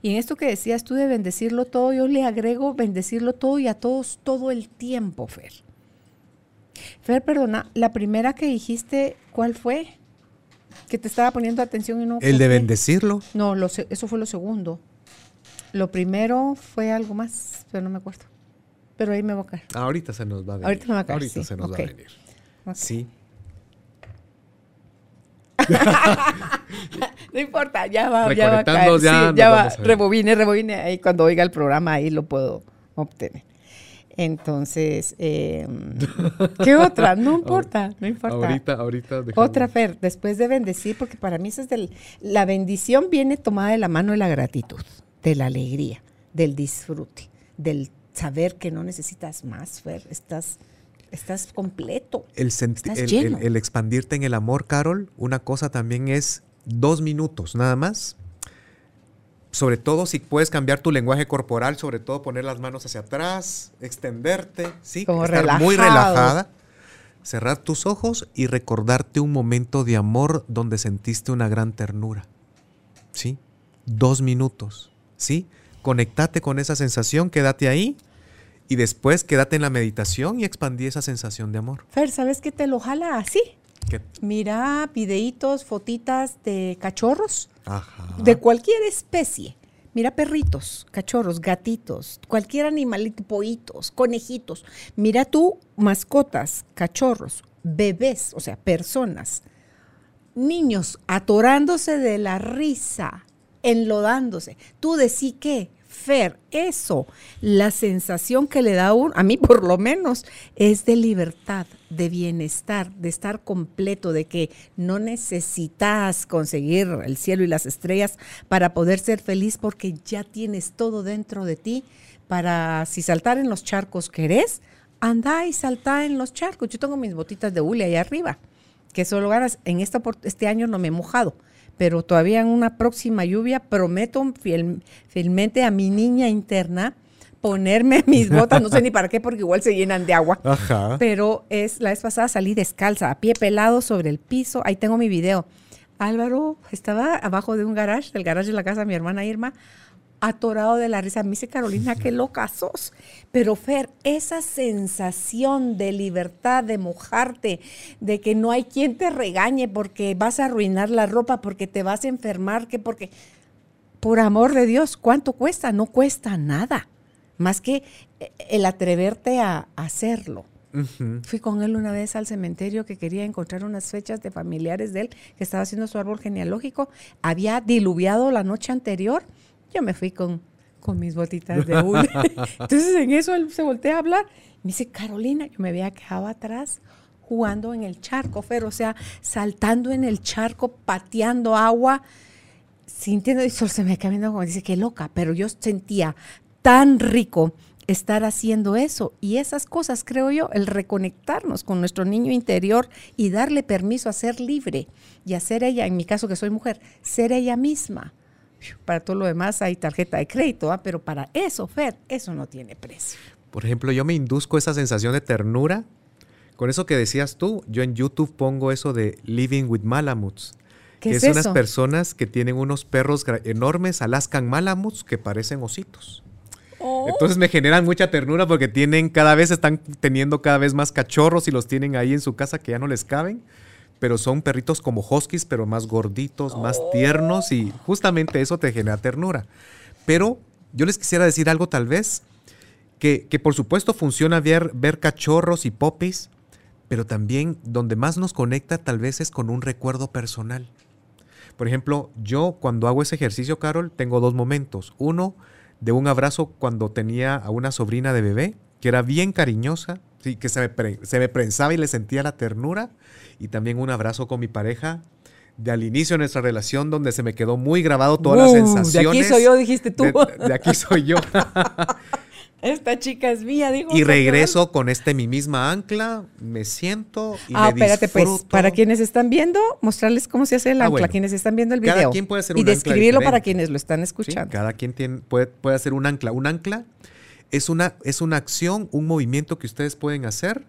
Y en esto que decías tú de bendecirlo todo, yo le agrego bendecirlo todo y a todos todo el tiempo, Fer. Fer, perdona, la primera que dijiste, ¿cuál fue? Que te estaba poniendo atención y no. ¿El de bendecirlo? No, eso fue lo segundo. Lo primero fue algo más, pero no me acuerdo. Pero ahí me voy a caer. Ah, ahorita se nos va a venir. Ahorita me va a caer. Ahorita se nos va a venir. Sí. no importa, ya va, ya va a caer. Ya, ya va, rebobine, rebobine. Ahí cuando oiga el programa, ahí lo puedo obtener. Entonces, em, ¿qué otra? No importa, no importa. Ahorita, ahorita. Otra, Fer, después de bendecir, porque para mí eso es del, la bendición viene tomada de la mano de la gratitud, de la alegría, del disfrute, del saber que no necesitas más, Fer, estás, estás completo. El, estás el, el expandirte en el amor, Carol, una cosa también es dos minutos nada más sobre todo si puedes cambiar tu lenguaje corporal, sobre todo poner las manos hacia atrás, extenderte, ¿sí? Como Estar muy relajada. cerrar tus ojos y recordarte un momento de amor donde sentiste una gran ternura. ¿Sí? Dos minutos. ¿Sí? Conectate con esa sensación, quédate ahí y después quédate en la meditación y expandí esa sensación de amor. Fer, ¿sabes qué te lo jala así? ¿Qué? Mira videitos, fotitas de cachorros Ajá. de cualquier especie. Mira perritos, cachorros, gatitos, cualquier animalito, pollitos, conejitos. Mira tú mascotas, cachorros, bebés, o sea, personas, niños atorándose de la risa, enlodándose. Tú decís que, Fer, eso, la sensación que le da a uno, a mí por lo menos, es de libertad, de bienestar, de estar completo, de que no necesitas conseguir el cielo y las estrellas para poder ser feliz porque ya tienes todo dentro de ti para si saltar en los charcos querés, anda y salta en los charcos. Yo tengo mis botitas de hule ahí arriba, que solo ganas, en esta, este año no me he mojado, pero todavía en una próxima lluvia prometo fiel- fielmente a mi niña interna ponerme mis botas, no sé ni para qué, porque igual se llenan de agua. Ajá. Pero es la vez pasada salí descalza, a pie pelado sobre el piso. Ahí tengo mi video. Álvaro estaba abajo de un garage, del garage de la casa de mi hermana Irma, atorado de la risa. Me dice Carolina, qué loca sos. Pero Fer, esa sensación de libertad, de mojarte, de que no hay quien te regañe porque vas a arruinar la ropa, porque te vas a enfermar, que porque, por amor de Dios, ¿cuánto cuesta? No cuesta nada. Más que eh, el atreverte a hacerlo. Fui con él una vez al cementerio que quería encontrar unas fechas de familiares de él que estaba haciendo su árbol genealógico. Había diluviado la noche anterior. Yo me fui con, con mis botitas de hule. Entonces en eso él se voltea a hablar. Me dice, Carolina, yo me había quedado atrás jugando en el charco, Fer, o sea, saltando en el charco, pateando agua, sintiendo, y se me queda viendo como dice, qué loca, pero yo sentía tan rico estar haciendo eso. Y esas cosas, creo yo, el reconectarnos con nuestro niño interior y darle permiso a ser libre y a ser ella, en mi caso que soy mujer, ser ella misma. Para todo lo demás hay tarjeta de crédito, ¿ah? pero para eso, Fer, eso no tiene precio. Por ejemplo, yo me induzco esa sensación de ternura. Con eso que decías tú, yo en YouTube pongo eso de Living with Malamuts. ¿Qué que es es, unas personas que tienen unos perros enormes, Alaskan Malamuts, que parecen ositos. Oh. Entonces me generan mucha ternura porque tienen, cada vez están teniendo cada vez más cachorros y los tienen ahí en su casa que ya no les caben. Pero son perritos como huskies, pero más gorditos, más tiernos y justamente eso te genera ternura. Pero yo les quisiera decir algo tal vez, que, que por supuesto funciona ver, ver cachorros y popis, pero también donde más nos conecta tal vez es con un recuerdo personal. Por ejemplo, yo cuando hago ese ejercicio, Carol, tengo dos momentos. Uno, de un abrazo cuando tenía a una sobrina de bebé, que era bien cariñosa, sí, que se me, se me prensaba y le sentía la ternura. Y también un abrazo con mi pareja de al inicio de nuestra relación, donde se me quedó muy grabado todas las Uh, sensaciones. De aquí soy yo, dijiste tú. De, de aquí soy yo. Esta chica es mía, dijo. y regreso con este mi misma ancla, me siento y Ah, me espérate, pues, para quienes están viendo, mostrarles cómo se hace el Ah, ancla, bueno. quienes están viendo el video. Cada quien puede hacer Y un ancla describirlo para quienes lo están Sí, escuchando. cada quien tiene, puede, puede hacer un ancla. Un ancla es una, es una acción, un movimiento que ustedes pueden hacer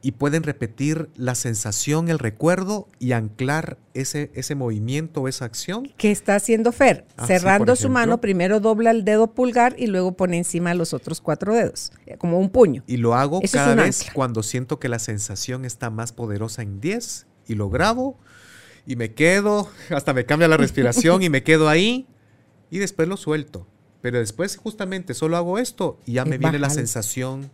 y pueden repetir la sensación, el recuerdo y anclar ese, ese movimiento esa acción. ¿Qué está haciendo Fer? Ah, Cerrando su mano, primero dobla el dedo pulgar y luego pone encima los otros cuatro dedos, eh, como un puño. Y lo hago Eso cada vez ancla. cuando siento que la sensación está más poderosa en 10 y lo grabo y me quedo, hasta me cambia la respiración y me quedo ahí y después lo suelto. Pero después justamente solo hago esto y ya me viene la sensación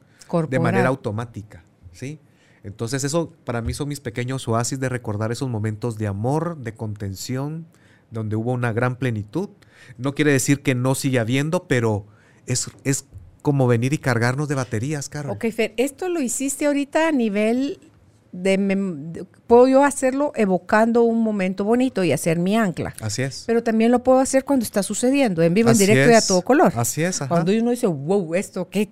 de manera automática, ¿sí? Entonces eso para mí son mis pequeños oasis de recordar esos momentos de amor, de contención, donde hubo una gran plenitud. No quiere decir que no siga habiendo, pero es, es como venir y cargarnos de baterías, Carol. Ok, Fer, esto lo hiciste ahorita a nivel de, Puedo yo hacerlo evocando un momento bonito y hacer mi ancla. Así es. Pero también lo puedo hacer cuando está sucediendo, en vivo, en Así directo y a es. todo color. Así es, ajá. Cuando uno dice, wow, esto, qué.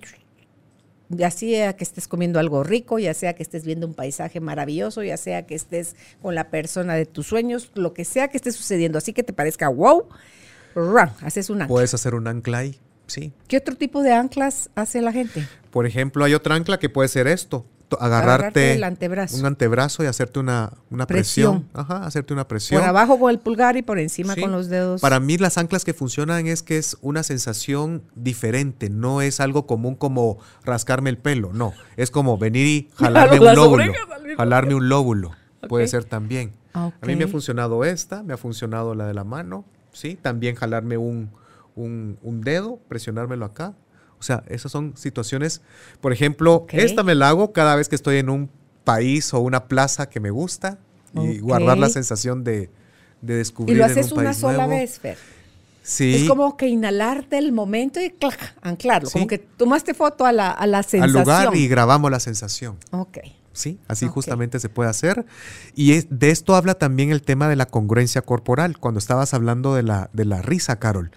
Ya sea que estés comiendo algo rico, ya sea que estés viendo un paisaje maravilloso, ya sea que estés con la persona de tus sueños, lo que sea que esté sucediendo, así que te parezca wow, run, haces un ancla. Puedes hacer un ancla ahí, sí. ¿Qué otro tipo de anclas hace la gente? Por ejemplo, hay otra ancla que puede ser esto. Agarrarte, el antebrazo. un antebrazo y hacerte una, una presión. Ajá, hacerte una presión. Por abajo con el pulgar y por encima con los dedos. Para mí las anclas que funcionan es que es una sensación diferente, no es algo común como rascarme el pelo, no, es como venir y jalarme un lóbulo, jalarme un lóbulo, puede ser también. A mí me ha funcionado esta, me ha funcionado la de la mano, ¿sí? También jalarme un, un, un dedo, presionármelo acá, o sea, esas son situaciones, por ejemplo, esta me la hago cada vez que estoy en un país o una plaza que me gusta y guardar la sensación de, de descubrir. Y lo haces una sola vez, Fer. Sí. Es como que inhalarte el momento y clac, anclarlo. Como que tomaste foto a la, a la sensación. Al lugar y grabamos la sensación. Ok. Sí, así justamente se puede hacer. Y de esto habla también el tema de la congruencia corporal. Cuando estabas hablando de la, de la risa, Carol.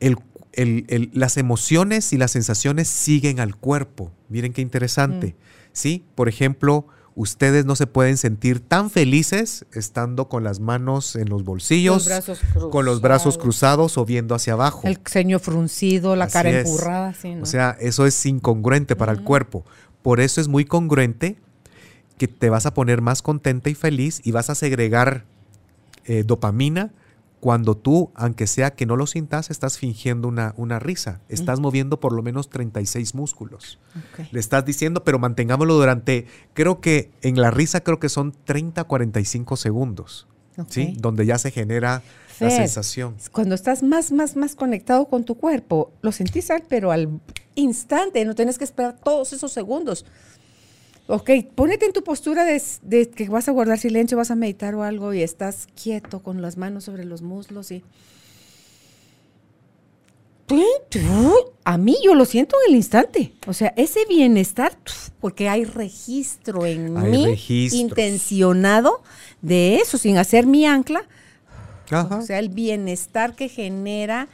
El las emociones y las sensaciones siguen al cuerpo. Miren qué interesante. Mm. ¿Sí? Por ejemplo, ustedes no se pueden sentir tan felices estando con las manos en los bolsillos, con los brazos cruzados o viendo hacia abajo. El ceño fruncido, la cara empurrada. O sea, eso es incongruente para el cuerpo. Por eso es muy congruente que te vas a poner más contenta y feliz y vas a segregar eh, dopamina cuando tú, aunque sea que no lo sintas, estás fingiendo una, una risa. Estás moviendo por lo menos 36 músculos. Le estás diciendo, pero mantengámoslo durante, creo que en la risa creo que son 30, 45 segundos. ¿sí? Donde ya se genera la sensación. Cuando estás más, más, más conectado con tu cuerpo, lo sentís, pero al instante, no tienes que esperar todos esos segundos. Ok, ponete en tu postura de, que vas a guardar silencio, vas a meditar o algo y estás quieto con las manos sobre los muslos y... A mí yo lo siento en el instante. O sea, ese bienestar, porque hay registro en mí intencionado de eso, sin hacer mi ancla. O sea, el bienestar que genera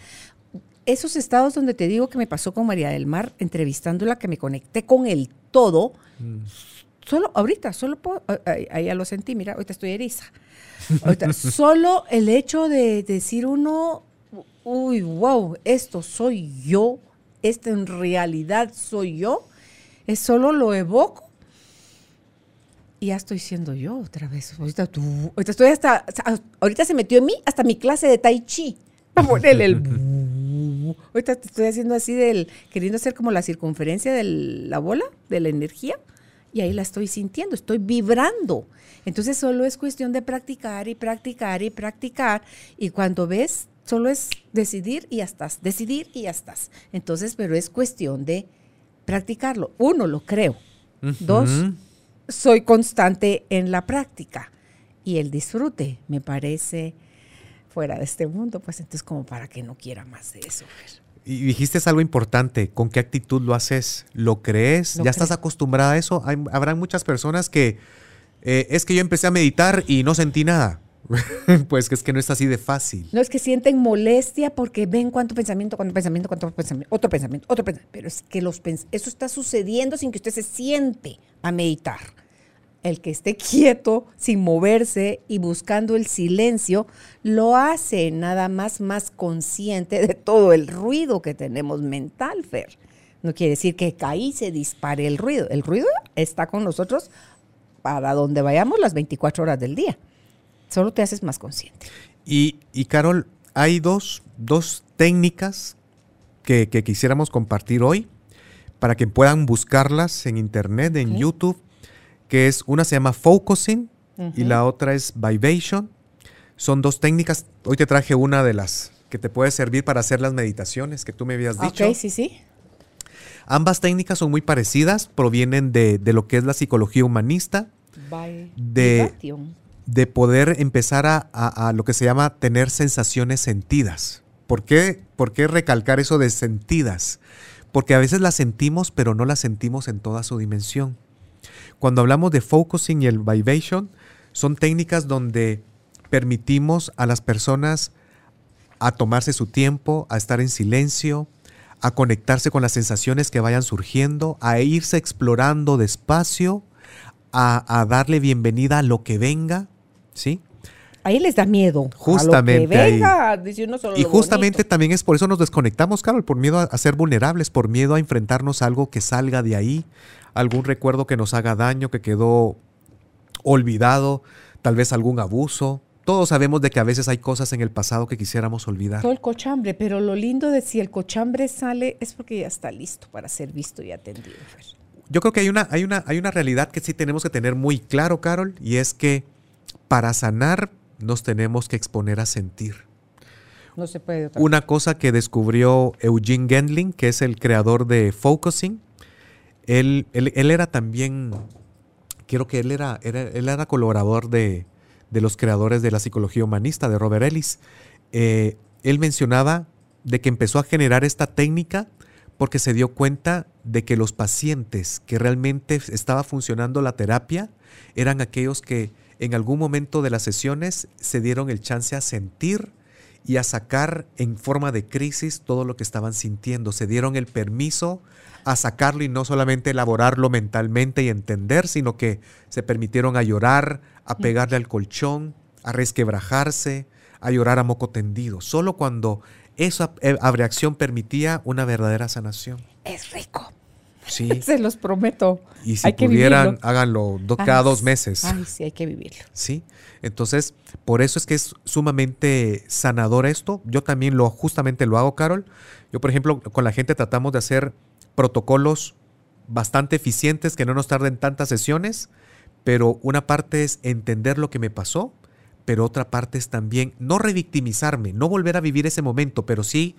esos estados donde te digo que me pasó con María del Mar, entrevistándola, que me conecté con el todo. Mm. Solo ahorita, solo puedo, ahí ya lo sentí, mira, ahorita estoy eriza. solo el hecho de decir uno, uy, wow, esto soy yo, esto en realidad soy yo, es solo lo evoco y ya estoy siendo yo otra vez. Ahorita, tú, ahorita estoy hasta, ahorita se metió en mí hasta mi clase de tai chi. Para ponerle el Ahorita te estoy haciendo así del, queriendo hacer como la circunferencia de la bola, de la energía, y ahí la estoy sintiendo, estoy vibrando. Entonces solo es cuestión de practicar y practicar y practicar, y cuando ves, solo es decidir y ya estás, decidir y ya estás. Entonces, pero es cuestión de practicarlo. Uno, lo creo. Dos, soy constante en la práctica. Y el disfrute me parece fuera de este mundo, pues entonces como para que no quiera más de eso. Y dijiste algo importante, ¿con qué actitud lo haces? ¿Lo crees? ¿Ya estás acostumbrada a eso? Hay, habrán muchas personas que eh, es que yo empecé a meditar y no sentí nada. pues que es que no es así de fácil. No es que sienten molestia porque ven cuánto pensamiento, cuánto pensamiento, cuánto pensamiento, otro pensamiento, otro pensamiento. Pero es que los eso está sucediendo sin que usted se siente a meditar el que esté quieto, sin moverse y buscando el silencio, lo hace nada más más consciente de todo el ruido que tenemos mental, Fer. No quiere decir que ahí se dispare el ruido. El ruido está con nosotros para donde vayamos las 24 horas del día. Solo te haces más consciente. Y, Carol, hay dos, técnicas que, quisiéramos compartir hoy para que puedan buscarlas en internet, en YouTube que es una se llama focusing y la otra es vibration. Son dos técnicas. Hoy te traje una de las que te puede servir para hacer las meditaciones que tú me habías dicho. Ok, sí, sí. Ambas técnicas son muy parecidas, provienen de, lo que es la psicología humanista, de, de, poder empezar a, a, lo que se llama tener sensaciones sentidas. ¿Por qué? ¿Por qué recalcar eso de sentidas? Porque a veces las sentimos, pero no las sentimos en toda su dimensión. Cuando hablamos de focusing y el vibration, son técnicas donde permitimos a las personas a tomarse su tiempo, a estar en silencio, a conectarse con las sensaciones que vayan surgiendo, a irse explorando despacio, a, darle bienvenida a lo que venga, ¿sí? Ahí les da miedo. Justamente. A y justamente también es por eso nos desconectamos, Carol, por miedo a, ser vulnerables, por miedo a enfrentarnos a algo que salga de ahí, algún recuerdo que nos haga daño, que quedó olvidado, tal vez algún abuso. Todos sabemos de que a veces hay cosas en el pasado que quisiéramos olvidar. Todo el cochambre, pero lo lindo de si el cochambre sale es porque ya está listo para ser visto y atendido. Yo creo que hay una, hay, una, hay una realidad que sí tenemos que tener muy claro, Carol, y es que para sanar nos tenemos que exponer a sentir. No se puede. Una cosa que descubrió Eugene Gendling, que es el creador de Focusing, él, él, era también, quiero que él era, él era colaborador de, de, los creadores de la psicología humanista, de Robert Ellis. Eh, él mencionaba de que empezó a generar esta técnica porque se dio cuenta de que los pacientes que realmente estaba funcionando la terapia eran aquellos que en algún momento de las sesiones se dieron el chance a sentir y a sacar en forma de crisis todo lo que estaban sintiendo. Se dieron el permiso a sacarlo y no solamente elaborarlo mentalmente y entender, sino que se permitieron a llorar, a pegarle al colchón, a resquebrajarse, a llorar a moco tendido. Solo cuando esa eh, reacción permitía una verdadera sanación. Es rico. Sí. Se los prometo. Y si pudieran, háganlo cada dos meses. Ay, sí, hay que vivirlo. Sí. Entonces, por eso es que es sumamente sanador esto. Yo también lo justamente lo hago, Carol. Yo, por ejemplo, con la gente tratamos de hacer protocolos bastante eficientes que no nos tarden tantas sesiones, pero una parte es entender lo que me pasó, pero otra parte es también no revictimizarme, no volver a vivir ese momento, pero sí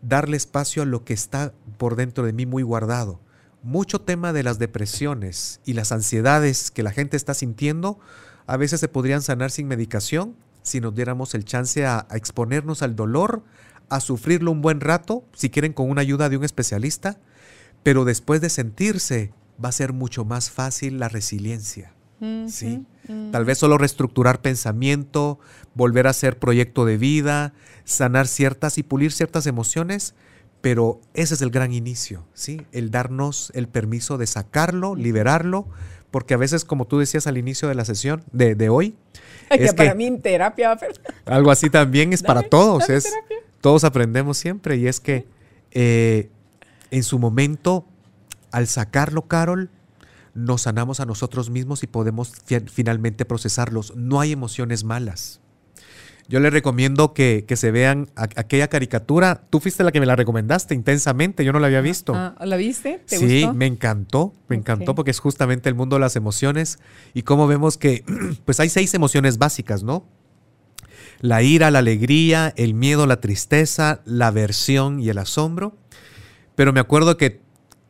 darle espacio a lo que está por dentro de mí muy guardado mucho tema de las depresiones y las ansiedades que la gente está sintiendo a veces se podrían sanar sin medicación si nos diéramos el chance a, exponernos al dolor, a sufrirlo un buen rato, si quieren con una ayuda de un especialista, pero después de sentirse va a ser mucho más fácil la resiliencia. ¿sí? Tal vez solo reestructurar pensamiento, volver a hacer proyecto de vida, sanar ciertas y pulir ciertas emociones, pero ese es el gran inicio, ¿sí? El darnos el permiso de sacarlo, liberarlo, porque a veces, como tú decías al inicio de la sesión de, hoy, es para mí en terapia, algo así también es para todos, es, todos aprendemos siempre y es que eh, en su momento, al sacarlo, Carol, nos sanamos a nosotros mismos y podemos finalmente procesarlos. No hay emociones malas. Yo les recomiendo que, se vean aquella caricatura. Tú fuiste la que me la recomendaste intensamente, yo no la había visto. Ah, ¿La viste? ¿Te sí, me encantó, me encantó porque es justamente el mundo de las emociones y cómo vemos que pues hay seis emociones básicas, ¿no? La ira, la alegría, el miedo, la tristeza, la aversión y el asombro. Pero me acuerdo que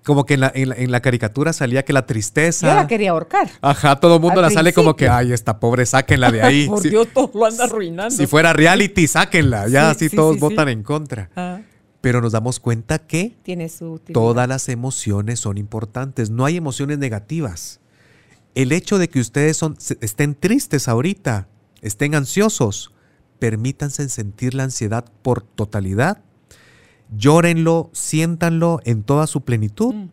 como que en la, en, la, caricatura salía que la tristeza. Yo la quería ahorcar. Ajá, todo el mundo la sale como que, ay, esta pobre, sáquenla de ahí. Por Dios, todo lo anda arruinando. Si fuera reality, sáquenla. Ya así todos votan en contra. Ah. Pero nos damos cuenta que Tiene su todas las emociones son importantes. No hay emociones negativas. El hecho de que ustedes son, estén tristes ahorita, estén ansiosos, permítanse sentir la ansiedad por totalidad llórenlo, siéntanlo en toda su plenitud mm.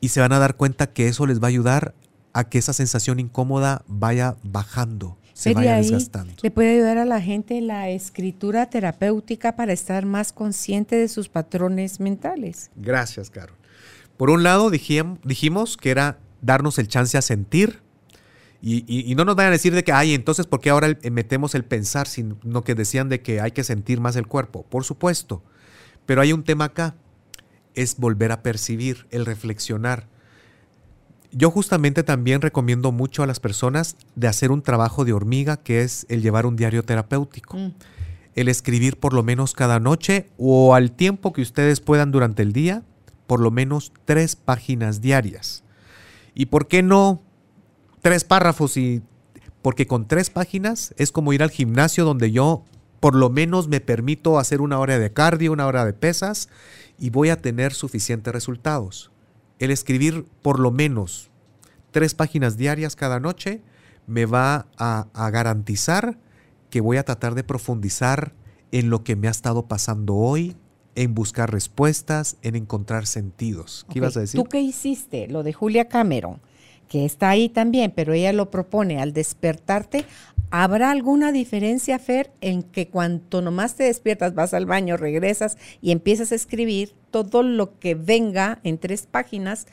y se van a dar cuenta que eso les va a ayudar a que esa sensación incómoda vaya bajando, se vaya desgastando. Le puede ayudar a la gente la escritura terapéutica para estar más consciente de sus patrones mentales. Gracias, Carol. Por un lado, dijimos que era darnos el chance a sentir, y, no nos vayan a decir de que, ay, entonces, ¿por qué ahora metemos el pensar? Sino que decían de que hay que sentir más el cuerpo. Por supuesto. Pero hay un tema acá, es volver a percibir, el reflexionar. Yo justamente también recomiendo mucho a las personas de hacer un trabajo de hormiga, que es el llevar un diario terapéutico. Mm. El escribir por lo menos cada noche o al tiempo que ustedes puedan durante el día, por lo menos tres páginas diarias. ¿Y por qué no tres párrafos? Y porque con tres páginas es como ir al gimnasio donde yo por lo menos me permito hacer una hora de cardio, una hora de pesas y voy a tener suficientes resultados. El escribir por lo menos tres páginas diarias cada noche me va a, garantizar que voy a tratar de profundizar en lo que me ha estado pasando hoy, en buscar respuestas, en encontrar sentidos. ¿Qué ibas a decir? ¿Tú qué hiciste? Lo de Julia Cameron que está ahí también, pero ella lo propone al despertarte, ¿habrá alguna diferencia, Fer, en que cuanto nomás te despiertas, vas al baño, regresas y empiezas a escribir todo lo que venga en tres páginas?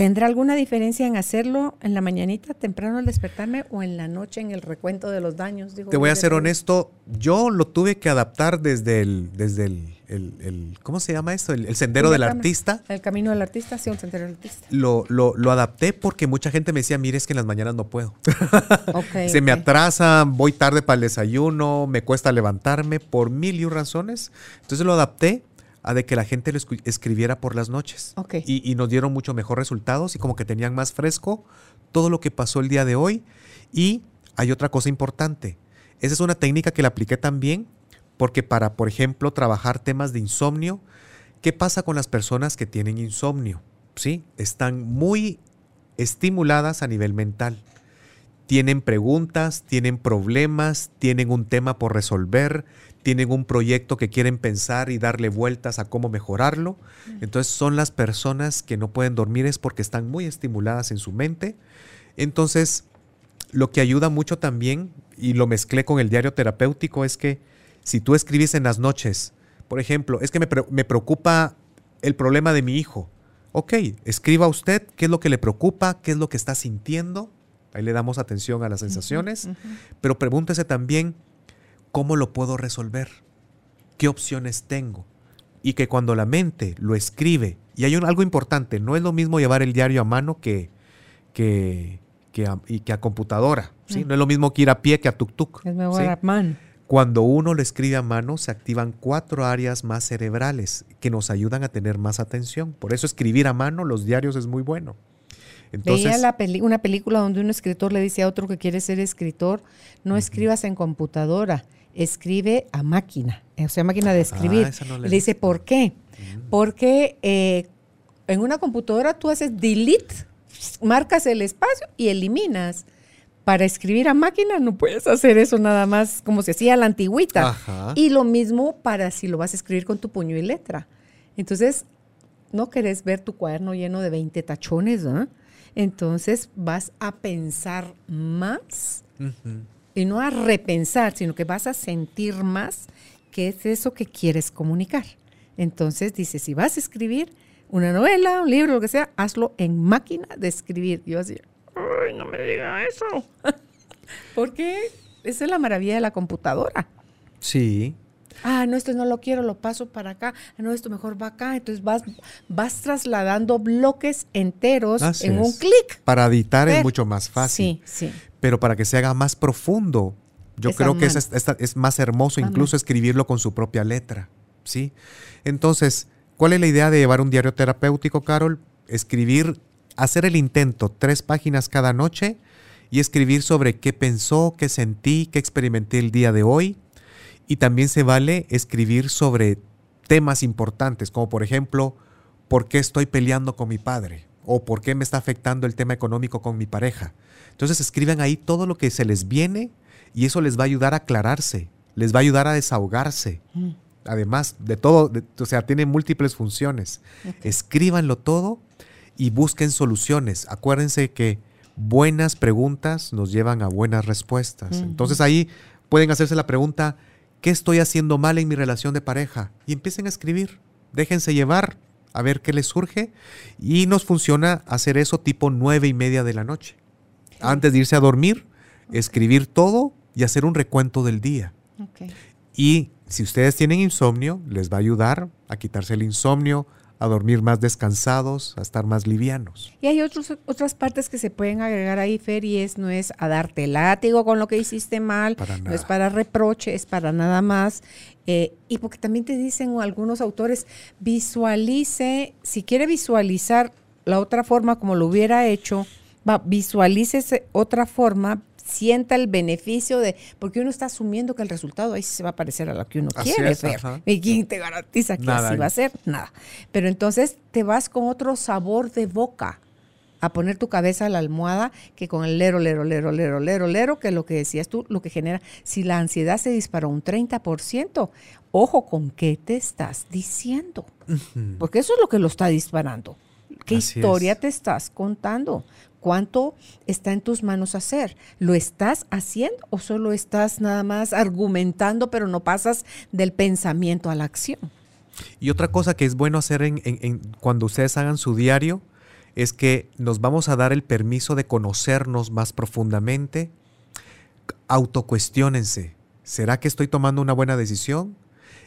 ¿Tendrá alguna diferencia en hacerlo en la mañanita, temprano al despertarme, o en la noche en el recuento de los daños? Te voy a ser honesto, yo lo tuve que adaptar desde el, desde el, ¿cómo se llama esto? El, sendero del artista. El camino del artista, sí, un sendero del artista. Lo, lo, lo, adapté porque mucha gente me decía, mire, es que en las mañanas no puedo. se me atrasa, voy tarde para el desayuno, me cuesta levantarme por mil y un razones. Entonces lo adapté a de que la gente lo escribiera por las noches. Y, nos dieron mucho mejor resultados y como que tenían más fresco todo lo que pasó el día de hoy. Y hay otra cosa importante. Esa es una técnica que la apliqué también porque para, por ejemplo, trabajar temas de insomnio, ¿qué pasa con las personas que tienen insomnio? ¿Sí? Están muy estimuladas a nivel mental. Tienen preguntas, tienen problemas, tienen un tema por resolver, tienen un proyecto que quieren pensar y darle vueltas a cómo mejorarlo. Entonces son las personas que no pueden dormir es porque están muy estimuladas en su mente. Entonces, lo que ayuda mucho también, y lo mezclé con el diario terapéutico, es que si tú escribís en las noches, por ejemplo, es que me, preocupa el problema de mi hijo. Ok, escriba usted qué es lo que le preocupa, qué es lo que está sintiendo. Ahí le damos atención a las sensaciones. Pero pregúntese también, ¿Cómo lo puedo resolver? ¿Qué opciones tengo? Y que cuando la mente lo escribe, y hay un, algo importante, no es lo mismo llevar el diario a mano que, que, que a, y que a computadora. ¿sí? No es lo mismo que ir a pie que a tuk-tuk. Es mejor a mano. Cuando uno lo escribe a mano, se activan cuatro áreas más cerebrales que nos ayudan a tener más atención. Por eso escribir a mano los diarios es muy bueno. Veía la una película donde un escritor le dice a otro que quiere ser escritor, no escribas en computadora, escribe a máquina, o sea, máquina de escribir. Ah, le dice, ¿por qué? Mm. Porque eh, en una computadora tú haces delete, marcas el espacio y eliminas. Para escribir a máquina no puedes hacer eso nada más como se hacía la antigüita. Y lo mismo para si lo vas a escribir con tu puño y letra. Entonces, no querés ver tu cuaderno lleno de 20 tachones, Entonces vas a pensar más y no a repensar, sino que vas a sentir más qué es eso que quieres comunicar. Entonces dice, si vas a escribir una novela, un libro, lo que sea, hazlo en máquina de escribir. Yo así, ay, no me diga eso. Porque esa es la maravilla de la computadora. Sí. Ah, no, esto no lo quiero, lo paso para acá. Ah, no, esto mejor va acá. Entonces vas, vas trasladando bloques enteros en un clic. Para editar es mucho más fácil. Sí, sí pero para que se haga más profundo. Yo creo que es, es, más hermoso incluso escribirlo con su propia letra. ¿sí? Entonces, ¿cuál es la idea de llevar un diario terapéutico, Carol? Escribir, hacer el intento, tres páginas cada noche y escribir sobre qué pensó, qué sentí, qué experimenté el día de hoy. Y también se vale escribir sobre temas importantes, como por ejemplo, ¿por qué estoy peleando con mi padre? ¿O por qué me está afectando el tema económico con mi pareja? Entonces escriban ahí todo lo que se les viene y eso les va a ayudar a aclararse, les va a ayudar a desahogarse. Mm. Además de todo, o sea, tiene múltiples funciones. Escríbanlo todo y busquen soluciones. Acuérdense que buenas preguntas nos llevan a buenas respuestas. Entonces ahí pueden hacerse la pregunta, ¿qué estoy haciendo mal en mi relación de pareja? Y empiecen a escribir. Déjense llevar a ver qué les surge. Y nos funciona hacer eso tipo nueve y media de la noche antes de irse a dormir, escribir todo y hacer un recuento del día. Y si ustedes tienen insomnio, les va a ayudar a quitarse el insomnio, a dormir más descansados, a estar más livianos. Y hay otros, otras partes que se pueden agregar ahí, Fer, y es, no es a darte látigo con lo que hiciste mal, no es para reproche, es para nada más. Eh, y porque también te dicen algunos autores, visualice, si quiere visualizar la otra forma como lo hubiera hecho, va, visualice otra forma, sienta el beneficio de, porque uno está asumiendo que el resultado ahí se va a parecer a lo que uno quiere ver. ¿Y quién te garantiza que así va a ser? Nada. Pero entonces te vas con otro sabor de boca a poner tu cabeza a la almohada que con el lero, lero, lero, lero, lero, lero, que lo que decías tú, lo que genera, si la ansiedad se disparó un 30%, ojo con qué te estás diciendo, porque eso es lo que lo está disparando. ¿Qué historia te estás contando? ¿Cuánto está en tus manos hacer? ¿Lo estás haciendo o solo estás nada más argumentando, pero no pasas del pensamiento a la acción? Y otra cosa que es bueno hacer en, cuando ustedes hagan su diario es que nos vamos a dar el permiso de conocernos más profundamente. Autocuestiónense. ¿Será que estoy tomando una buena decisión?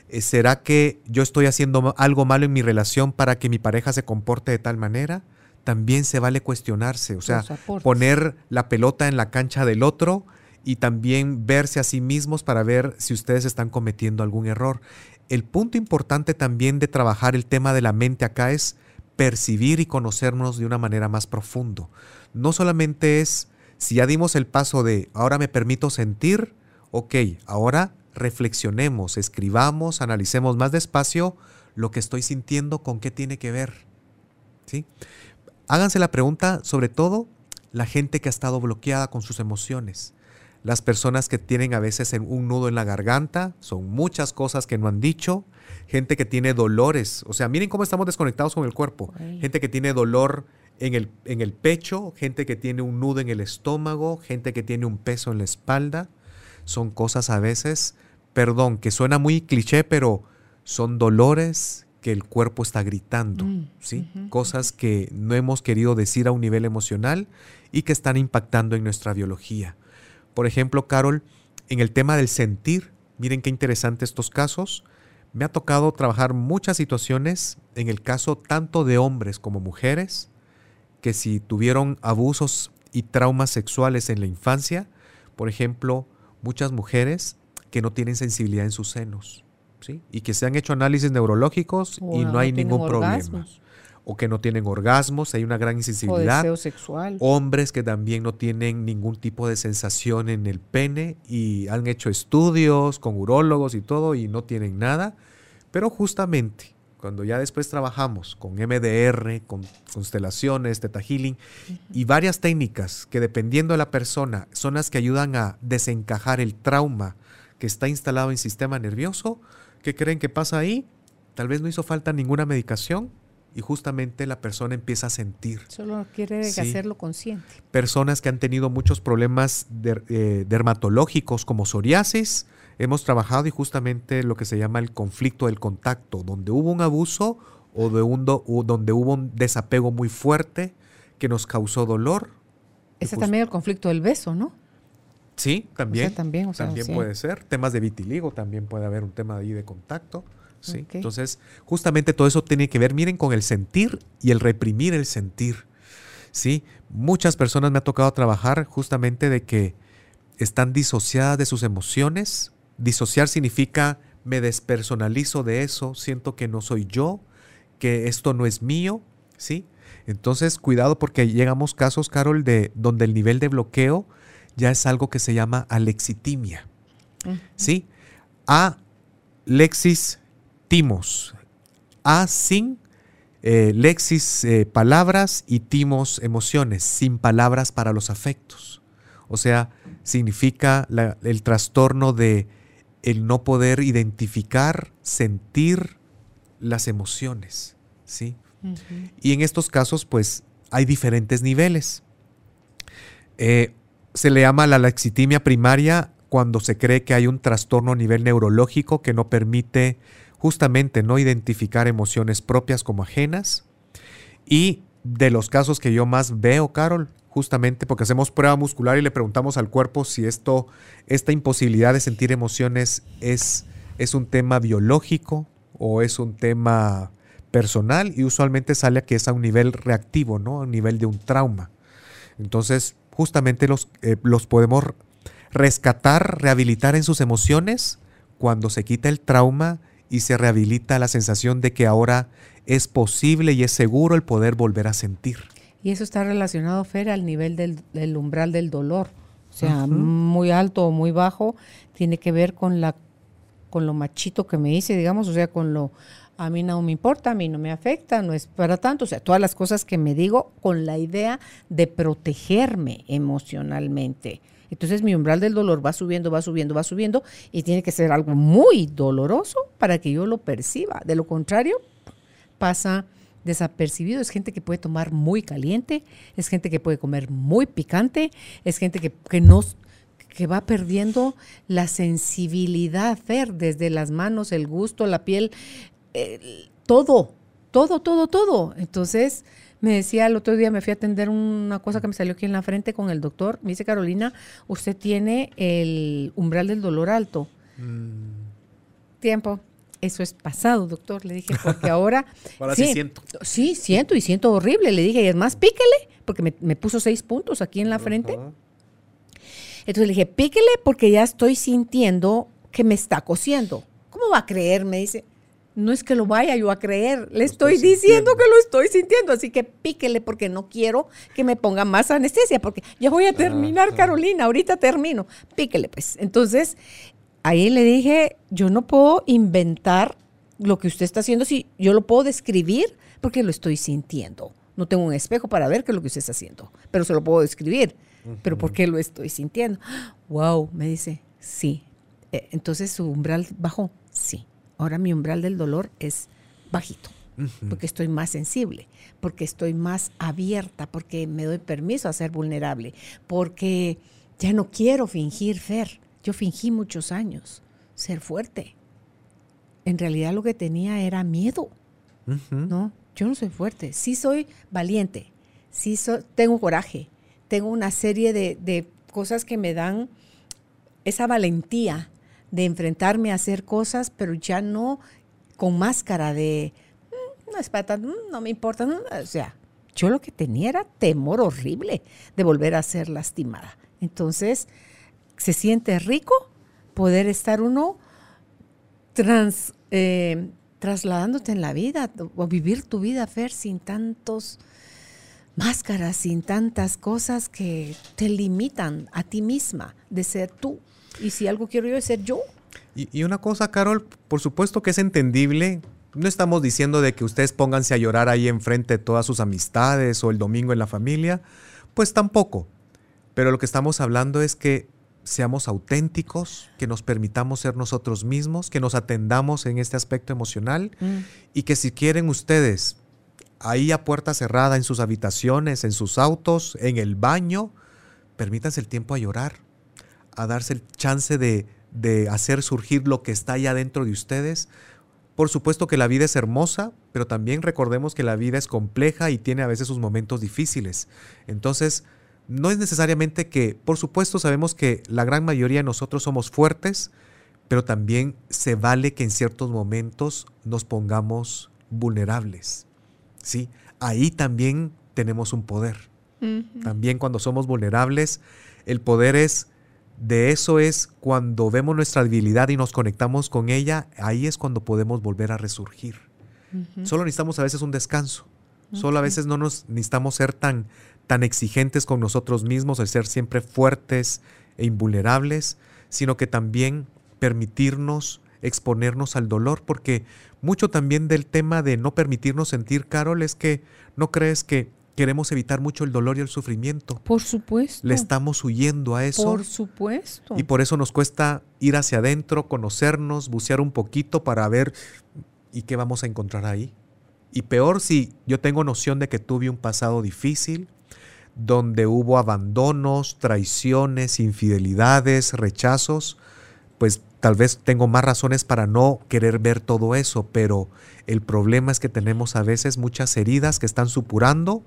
Eh, ¿Será que yo estoy haciendo algo malo en mi relación para que mi pareja se comporte de tal manera? También se vale cuestionarse, o sea, poner la pelota en la cancha del otro y también verse a sí mismos para ver si ustedes están cometiendo algún error. El punto importante también de trabajar el tema de la mente acá es percibir y conocernos de una manera más profundo. No solamente es, si ya dimos el paso de ahora me permito sentir, ok, ahora reflexionemos, escribamos, analicemos más despacio lo que estoy sintiendo, con qué tiene que ver. ¿Sí? Háganse la pregunta, sobre todo, la gente que ha estado bloqueada con sus emociones. Las personas que tienen a veces un nudo en la garganta, son muchas cosas que no han dicho. Gente que tiene dolores, o sea, miren cómo estamos desconectados con el cuerpo. Gente que tiene dolor en el, en el pecho, gente que tiene un nudo en el estómago, gente que tiene un peso en la espalda. Son cosas a veces, perdón, que suena muy cliché, pero son dolores que el cuerpo está gritando, mm, ¿sí? Cosas que no hemos querido decir a un nivel emocional y que están impactando en nuestra biología. Por ejemplo, Carol, en el tema del sentir, miren qué interesante estos casos. Me ha tocado trabajar muchas situaciones, en el caso tanto de hombres como mujeres, que si tuvieron abusos y traumas sexuales en la infancia, por ejemplo, muchas mujeres que no tienen sensibilidad en sus senos, ¿sí? Y que se han hecho análisis neurológicos y no hay ningún problema o que no tienen orgasmos, hay una gran insensibilidad. O deseo sexual. Hombres que también no tienen ningún tipo de sensación en el pene y han hecho estudios con urólogos y todo y no tienen nada. Pero justamente cuando ya después trabajamos con MDR, con constelaciones, Teta Healing y varias técnicas que dependiendo de la persona son las que ayudan a desencajar el trauma que está instalado en el sistema nervioso, ¿qué creen que pasa ahí? Tal vez no hizo falta ninguna medicación, y justamente la persona empieza a sentir. Solo quiere hacerlo consciente. Personas que han tenido muchos problemas eh, dermatológicos como psoriasis, hemos trabajado y justamente lo que se llama el conflicto del contacto, donde hubo un abuso o, de un donde hubo un desapego muy fuerte que nos causó dolor. Ese también el conflicto del beso, ¿no? Sí, también. también, también puede ser. Temas de vitiligo, también puede haber un tema ahí de contacto. ¿Sí? Entonces, justamente todo eso tiene que ver, miren, con el sentir y el reprimir el sentir. ¿sí? Muchas personas me ha tocado trabajar justamente de que están disociadas de sus emociones. Disociar significa me despersonalizo de eso, siento que no soy yo, que esto no es mío, ¿sí? Entonces, cuidado porque llegamos casos, Carol, de donde el nivel de bloqueo ya es algo que se llama alexitimia, ¿sí? Alexis timos. A sin eh, lexis eh, palabras y timos emociones, sin palabras para los afectos. O sea, significa el trastorno de el no poder identificar, sentir las emociones, ¿sí? Y en estos casos, pues, hay diferentes niveles. Eh, se le llama la lexitimia primaria cuando se cree que hay un trastorno a nivel neurológico que no permite justamente no identificar emociones propias como ajenas. Y de los casos que yo más veo, Carol, justamente porque hacemos prueba muscular y le preguntamos al cuerpo si esto, esta imposibilidad de sentir emociones es, es un tema biológico o es un tema personal y usualmente sale que es a un nivel reactivo, ¿no? A un nivel de un trauma. Entonces, justamente los, eh, los podemos rescatar, rehabilitar en sus emociones cuando se quita el trauma y se rehabilita la sensación de que ahora es posible y es seguro el poder volver a sentir. Y eso está relacionado, Fer, al nivel del, umbral del dolor. O sea, muy alto o muy bajo, tiene que ver con la con lo machito que me dice, digamos, o sea, con lo a mí no me importa, a mí no me afecta, no es para tanto, o sea, todas las cosas que me digo con la idea de protegerme emocionalmente. Entonces mi umbral del dolor va subiendo, va subiendo, va subiendo y tiene que ser algo muy doloroso para que yo lo perciba. De lo contrario, pasa desapercibido. Es gente que puede tomar muy caliente, es gente que puede comer muy picante, es gente que, que que va perdiendo la sensibilidad, ver desde las manos, el gusto, la piel, todo, todo, todo, todo. Entonces, Me decía el otro día, me fui a atender una cosa que me salió aquí en la frente con el doctor. Me dice, Carolina, usted tiene el umbral del dolor alto. Mm. Tiempo. Eso es pasado, doctor, le dije, porque ahora... ahora sí, siento. Sí, siento y siento horrible. Le dije, y es más, píquele, porque me, puso seis puntos aquí en la frente. Entonces le dije, píquele porque ya estoy sintiendo que me está cosiendo. ¿Cómo va a creer? Me dice, no es que lo vaya yo a creer, le estoy, diciendo que lo estoy sintiendo, así que píquele porque no quiero que me ponga más anestesia, porque ya voy a terminar, Carolina, ahorita termino, píquele pues. Entonces, ahí le dije, yo no puedo inventar lo que usted está haciendo, si yo lo puedo describir porque lo estoy sintiendo. No tengo un espejo para ver qué es lo que usted está haciendo, pero se lo puedo describir. Pero ¿por qué lo estoy sintiendo? Wow, me dice, sí. Eh, entonces su umbral bajó, sí. Ahora mi umbral del dolor es bajito, porque estoy más sensible, porque estoy más abierta, porque me doy permiso a ser vulnerable, porque ya no quiero fingir Fer. Yo fingí muchos años ser fuerte. En realidad lo que tenía era miedo. ¿No? Yo no soy fuerte. Sí soy valiente. Sí tengo coraje. Tengo una serie de, de cosas que me dan esa valentía de enfrentarme a hacer cosas, pero ya no con máscara de, mm, no es para mm, no me importa. o sea, yo lo que tenía era temor horrible de volver a ser lastimada. Entonces, se siente rico poder estar uno trans, eh, trasladándote en la vida o vivir tu vida, Fer, sin tantos máscaras, sin tantas cosas que te limitan a ti misma de ser tú. Y si algo quiero yo es ser yo. Y, una cosa, Carol, por supuesto que es entendible. No estamos diciendo de que ustedes pónganse a llorar ahí enfrente de todas sus amistades o el domingo en la familia. Pues tampoco. Pero lo que estamos hablando es que seamos auténticos, que nos permitamos ser nosotros mismos, que nos atendamos en este aspecto emocional mm. y que si quieren ustedes ahí a puerta cerrada en sus habitaciones, en sus autos, en el baño, permítanse el tiempo a llorar a darse el chance de, hacer surgir lo que está allá dentro de ustedes. Por supuesto que la vida es hermosa, pero también recordemos que la vida es compleja y tiene a veces sus momentos difíciles. Entonces, no es necesariamente que, por supuesto, sabemos que la gran mayoría de nosotros somos fuertes, pero también se vale que en ciertos momentos nos pongamos vulnerables. ¿sí? Ahí también tenemos un poder. También cuando somos vulnerables, el poder es de eso es cuando vemos nuestra debilidad y nos conectamos con ella, ahí es cuando podemos volver a resurgir. Solo necesitamos a veces un descanso. Solo a veces no nos necesitamos ser tan, tan exigentes con nosotros mismos, el ser siempre fuertes e invulnerables, sino que también permitirnos exponernos al dolor, porque mucho también del tema de no permitirnos sentir, Carol, es que no crees que queremos evitar mucho el dolor y el sufrimiento. Por supuesto. Le estamos huyendo a eso. Por supuesto. Y por eso nos cuesta ir hacia adentro, conocernos, bucear un poquito para ver y qué vamos a encontrar ahí. Y peor si yo tengo noción de que tuve un pasado difícil, donde hubo abandonos, traiciones, infidelidades, rechazos, pues tal vez tengo más razones para no querer ver todo eso, pero el problema es que tenemos a veces muchas heridas que están supurando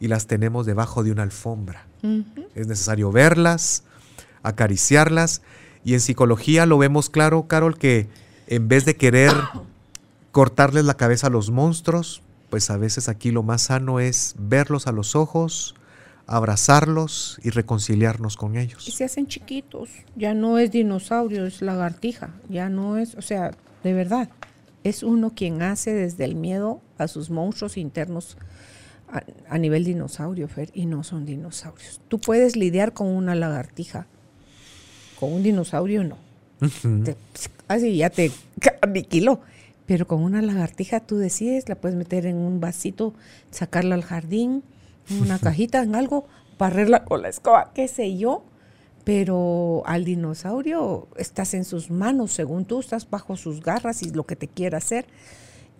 y las tenemos debajo de una alfombra. Es necesario verlas, acariciarlas y en psicología lo vemos claro, Carol, que en vez de querer cortarles la cabeza a los monstruos, pues a veces aquí lo más sano es verlos a los ojos, abrazarlos y reconciliarnos con ellos. Y se hacen chiquitos, ya no es dinosaurio, es lagartija, ya no es, o sea, de verdad, es uno quien hace desde el miedo a sus monstruos internos a, nivel dinosaurio, Fer, y no son dinosaurios. Tú puedes lidiar con una lagartija, con un dinosaurio no. así ya te aniquiló. Pero con una lagartija tú decides, la puedes meter en un vasito, sacarla al jardín, en una cajita, en algo, barrerla con la escoba, qué sé yo. Pero al dinosaurio estás en sus manos, según tú, estás bajo sus garras y lo que te quiera hacer.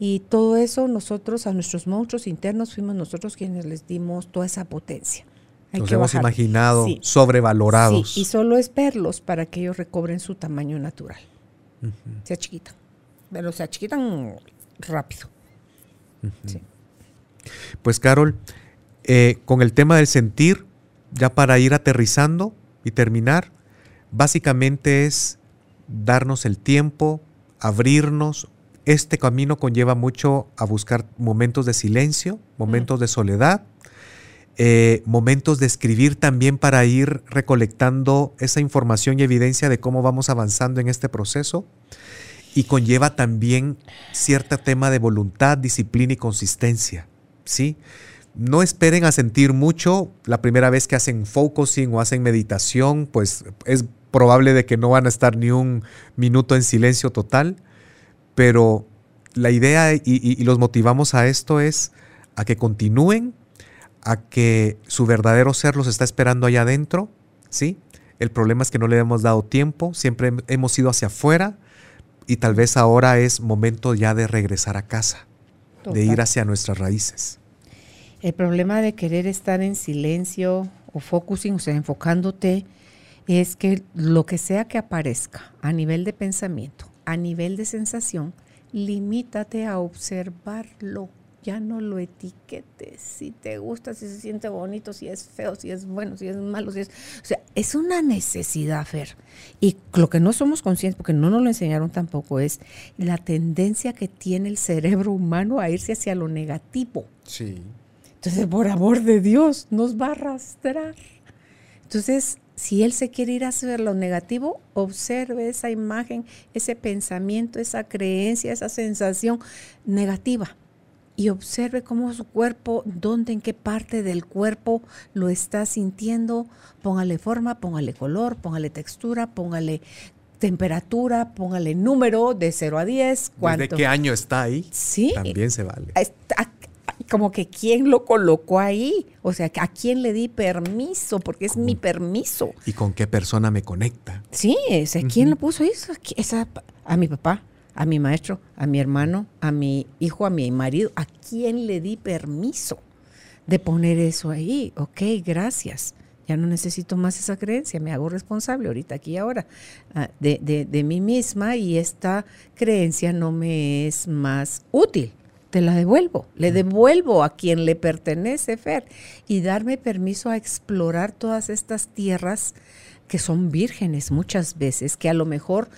Y todo eso nosotros, a nuestros monstruos internos, fuimos nosotros quienes les dimos toda esa potencia. Nos hemos imaginado sobrevalorados. Sí, y solo es verlos para que ellos recobren su tamaño natural. Se achiquitan. Pero se achiquitan rápido. Pues Carol, eh, con el tema del sentir, ya para ir aterrizando y terminar, básicamente es darnos el tiempo, abrirnos. Este camino conlleva mucho a buscar momentos de silencio, momentos de soledad, eh, momentos de escribir también para ir recolectando esa información y evidencia de cómo vamos avanzando en este proceso. Y conlleva también cierto tema de voluntad, disciplina y consistencia. ¿sí? No esperen a sentir mucho la primera vez que hacen focusing o hacen meditación, pues es probable de que no van a estar ni un minuto en silencio total, pero la idea y, los motivamos a esto es a que continúen, a que su verdadero ser los está esperando allá adentro, ¿sí? El problema es que no le hemos dado tiempo, siempre hemos ido hacia afuera y tal vez ahora es momento ya de regresar a casa, de ir hacia nuestras raíces. El problema de querer estar en silencio o focusing, o sea, enfocándote es que lo que sea que aparezca a nivel de pensamiento, a nivel de sensación, limítate a observarlo. Ya no lo etiquetes. Si te gusta, si se siente bonito, si es feo, si es bueno, si es malo, si es. O sea, es una necesidad, Fer. Y lo que no somos conscientes, porque no nos lo enseñaron tampoco, es la tendencia que tiene el cerebro humano a irse hacia lo negativo. Sí. Entonces, por amor de Dios, nos va a arrastrar. Entonces, si él se quiere ir hacia lo negativo, observe esa imagen, ese pensamiento, esa creencia, esa sensación negativa. Y observe cómo su cuerpo, dónde, en qué parte del cuerpo lo está sintiendo. Póngale forma, póngale color, póngale textura, póngale temperatura, póngale número de 0 a 10. ¿De qué año está ahí? Sí. También se vale como que quién lo colocó ahí, o sea, a quién le di permiso, porque es mi permiso. ¿Y con qué persona me conecta? Sí, ¿quién lo puso eso? Esa, a mi papá, a mi maestro, a mi hermano, a mi hijo, a mi marido, ¿a quién le di permiso de poner eso ahí? Ok, gracias. Ya no necesito más esa creencia, me hago responsable ahorita, aquí y ahora, ah, de, de, de mí misma y esta creencia no me es más útil te la devuelvo, le devuelvo a quien le pertenece, Fer, y darme permiso a explorar todas estas tierras que son vírgenes muchas veces, que a lo mejor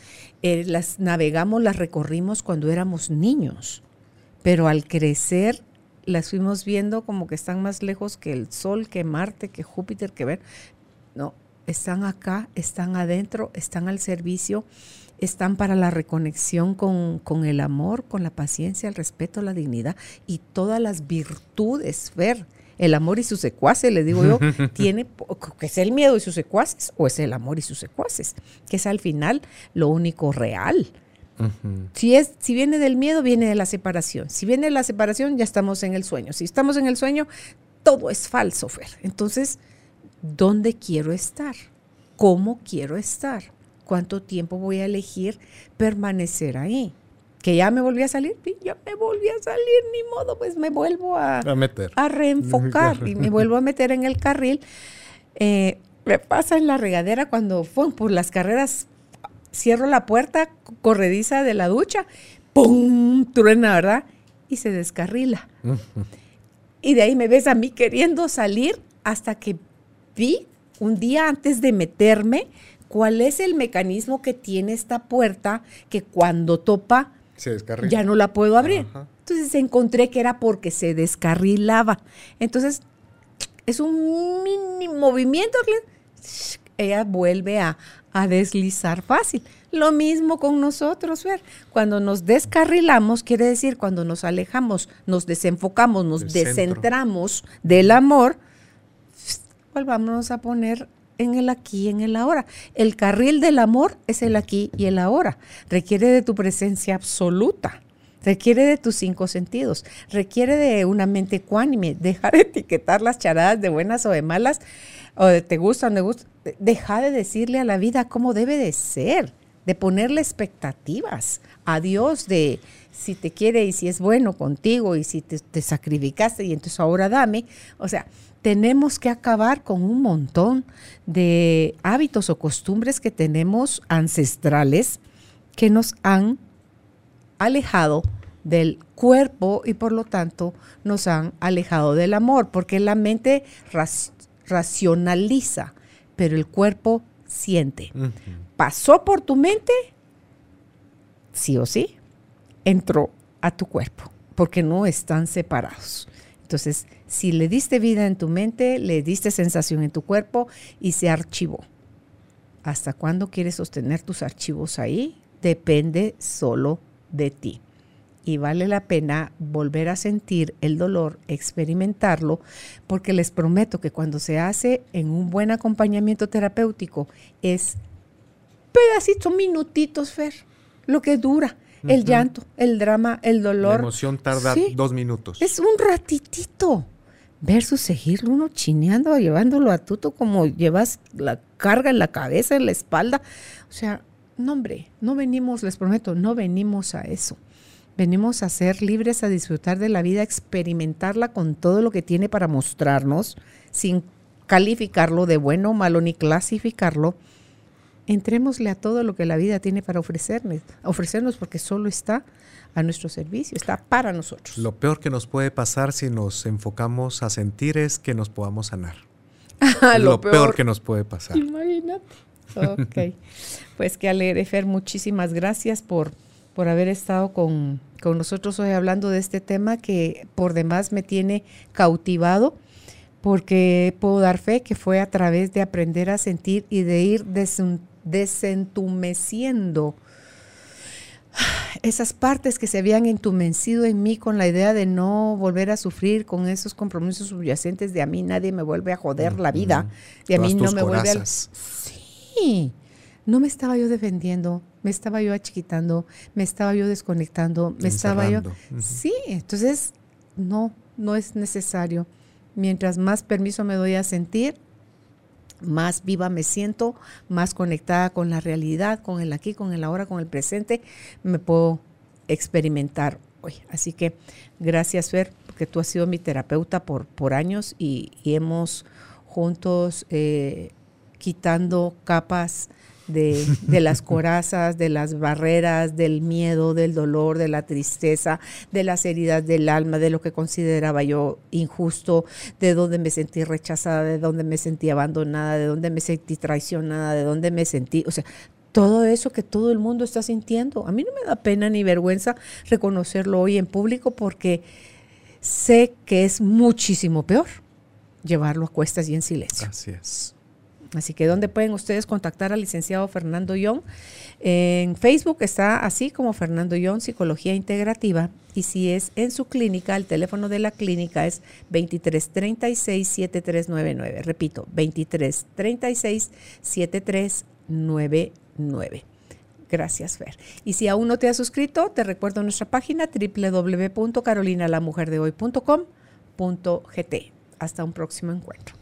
eh, las navegamos, las recorrimos cuando éramos niños, pero al crecer las fuimos viendo como que están más lejos que el Sol, que Marte, que Júpiter, que ver. No, están acá, están adentro, están al servicio están para la reconexión con, el amor, con la paciencia, el respeto, la dignidad y todas las virtudes, ver. El amor y sus secuaces, le digo yo, tiene que es el miedo y sus secuaces o es el amor y sus secuaces, que es al final lo único real. si, es, si viene del miedo, viene de la separación. Si viene de la separación, ya estamos en el sueño. Si estamos en el sueño, todo es falso, Fer. Entonces, ¿dónde quiero estar? ¿Cómo quiero estar? Cuánto tiempo voy a elegir permanecer ahí. Que ya me volví a salir, ya me volví a salir, ni modo, pues me vuelvo a, a, meter. a reenfocar y me vuelvo a meter en el carril. Eh, me pasa en la regadera cuando por las carreras cierro la puerta corrediza de la ducha, ¡pum! truena, ¿verdad? Y se descarrila. y de ahí me ves a mí queriendo salir hasta que vi un día antes de meterme, cuál es el mecanismo que tiene esta puerta que cuando topa ya no la puedo abrir. Entonces encontré que era porque se descarrilaba. Entonces es un mini movimiento ella vuelve a, deslizar fácil. Lo mismo con nosotros, ver. Cuando nos descarrilamos, quiere decir cuando nos alejamos, nos desenfocamos, nos descentramos del amor, volvamos a poner en el aquí, en el ahora. El carril del amor es el aquí y el ahora. Requiere de tu presencia absoluta. Requiere de tus cinco sentidos, requiere de una mente ecuánime, dejar de etiquetar las charadas de buenas o de malas, o de te gusta o no te gusta, deja de decirle a la vida cómo debe de ser, de ponerle expectativas a Dios de si te quiere y si es bueno contigo y si te, te sacrificaste y entonces ahora dame. O sea, tenemos que acabar con un montón de hábitos o costumbres que tenemos ancestrales que nos han alejado del cuerpo y por lo tanto nos han alejado del amor, porque la mente racionaliza, pero el cuerpo siente. Pasó por tu mente, sí o sí, entró a tu cuerpo, porque no están separados. Entonces, si le diste vida en tu mente, le diste sensación en tu cuerpo y se archivó. ¿Hasta cuándo quieres sostener tus archivos ahí? Depende solo de ti. Y vale la pena volver a sentir el dolor, experimentarlo, porque les prometo que cuando se hace en un buen acompañamiento terapéutico es pedacitos, minutitos, Fer, lo que dura. El llanto, el drama, el dolor. La emoción tarda dos minutos. Es un ratitito versus seguirlo uno chineando, llevándolo a tuto como llevas la carga en la cabeza, en la espalda. O sea, no hombre, no venimos, les prometo, no venimos a eso. Venimos a ser libres, a disfrutar de la vida, a experimentarla con todo lo que tiene para mostrarnos, sin calificarlo de bueno o malo ni clasificarlo. Entrémosle a todo lo que la vida tiene para ofrecernos, ofrecernos porque solo está a nuestro servicio, está para nosotros. Lo peor que nos puede pasar si nos enfocamos a sentir es que nos podamos sanar. lo, peor. que nos puede pasar. Imagínate. Ok. pues qué alegre, Fer. Muchísimas gracias por, por haber estado con, con nosotros hoy hablando de este tema que por demás me tiene cautivado porque puedo dar fe que fue a través de aprender a sentir y de ir desentumeciendo. Esas partes que se habían entumecido en mí con la idea de no volver a sufrir con esos compromisos subyacentes de a mí nadie me vuelve a joder la vida, de a mí no me vuelve a... Sí, no me estaba yo defendiendo, me estaba yo achiquitando, me estaba yo desconectando, me estaba yo... Sí, entonces no, no es necesario. Mientras más permiso me doy a sentir, más viva me siento, más conectada con la realidad, con el aquí, con el ahora, con el presente, me puedo experimentar hoy. Así que gracias, Fer, porque tú has sido mi terapeuta por, por años y, hemos juntos eh, quitando capas de, las corazas, de las barreras, del miedo, del dolor, de la tristeza, de las heridas del alma, de lo que consideraba yo injusto, de donde me sentí rechazada, de donde me sentí abandonada, de donde me sentí traicionada, de donde me sentí, o sea, todo eso que todo el mundo está sintiendo. A mí no me da pena ni vergüenza reconocerlo hoy en público porque sé que es muchísimo peor llevarlo a cuestas y en silencio. Así es. Así que, ¿dónde pueden ustedes contactar al licenciado Fernando Young? En Facebook está así como Fernando Young, Psicología Integrativa. Y si es en su clínica, el teléfono de la clínica es 2336-7399. Repito, 2336-7399. Gracias, Fer. Y si aún no te has suscrito, te recuerdo nuestra página www.carolinalamujerdehoy.com.gt. Hasta un próximo encuentro.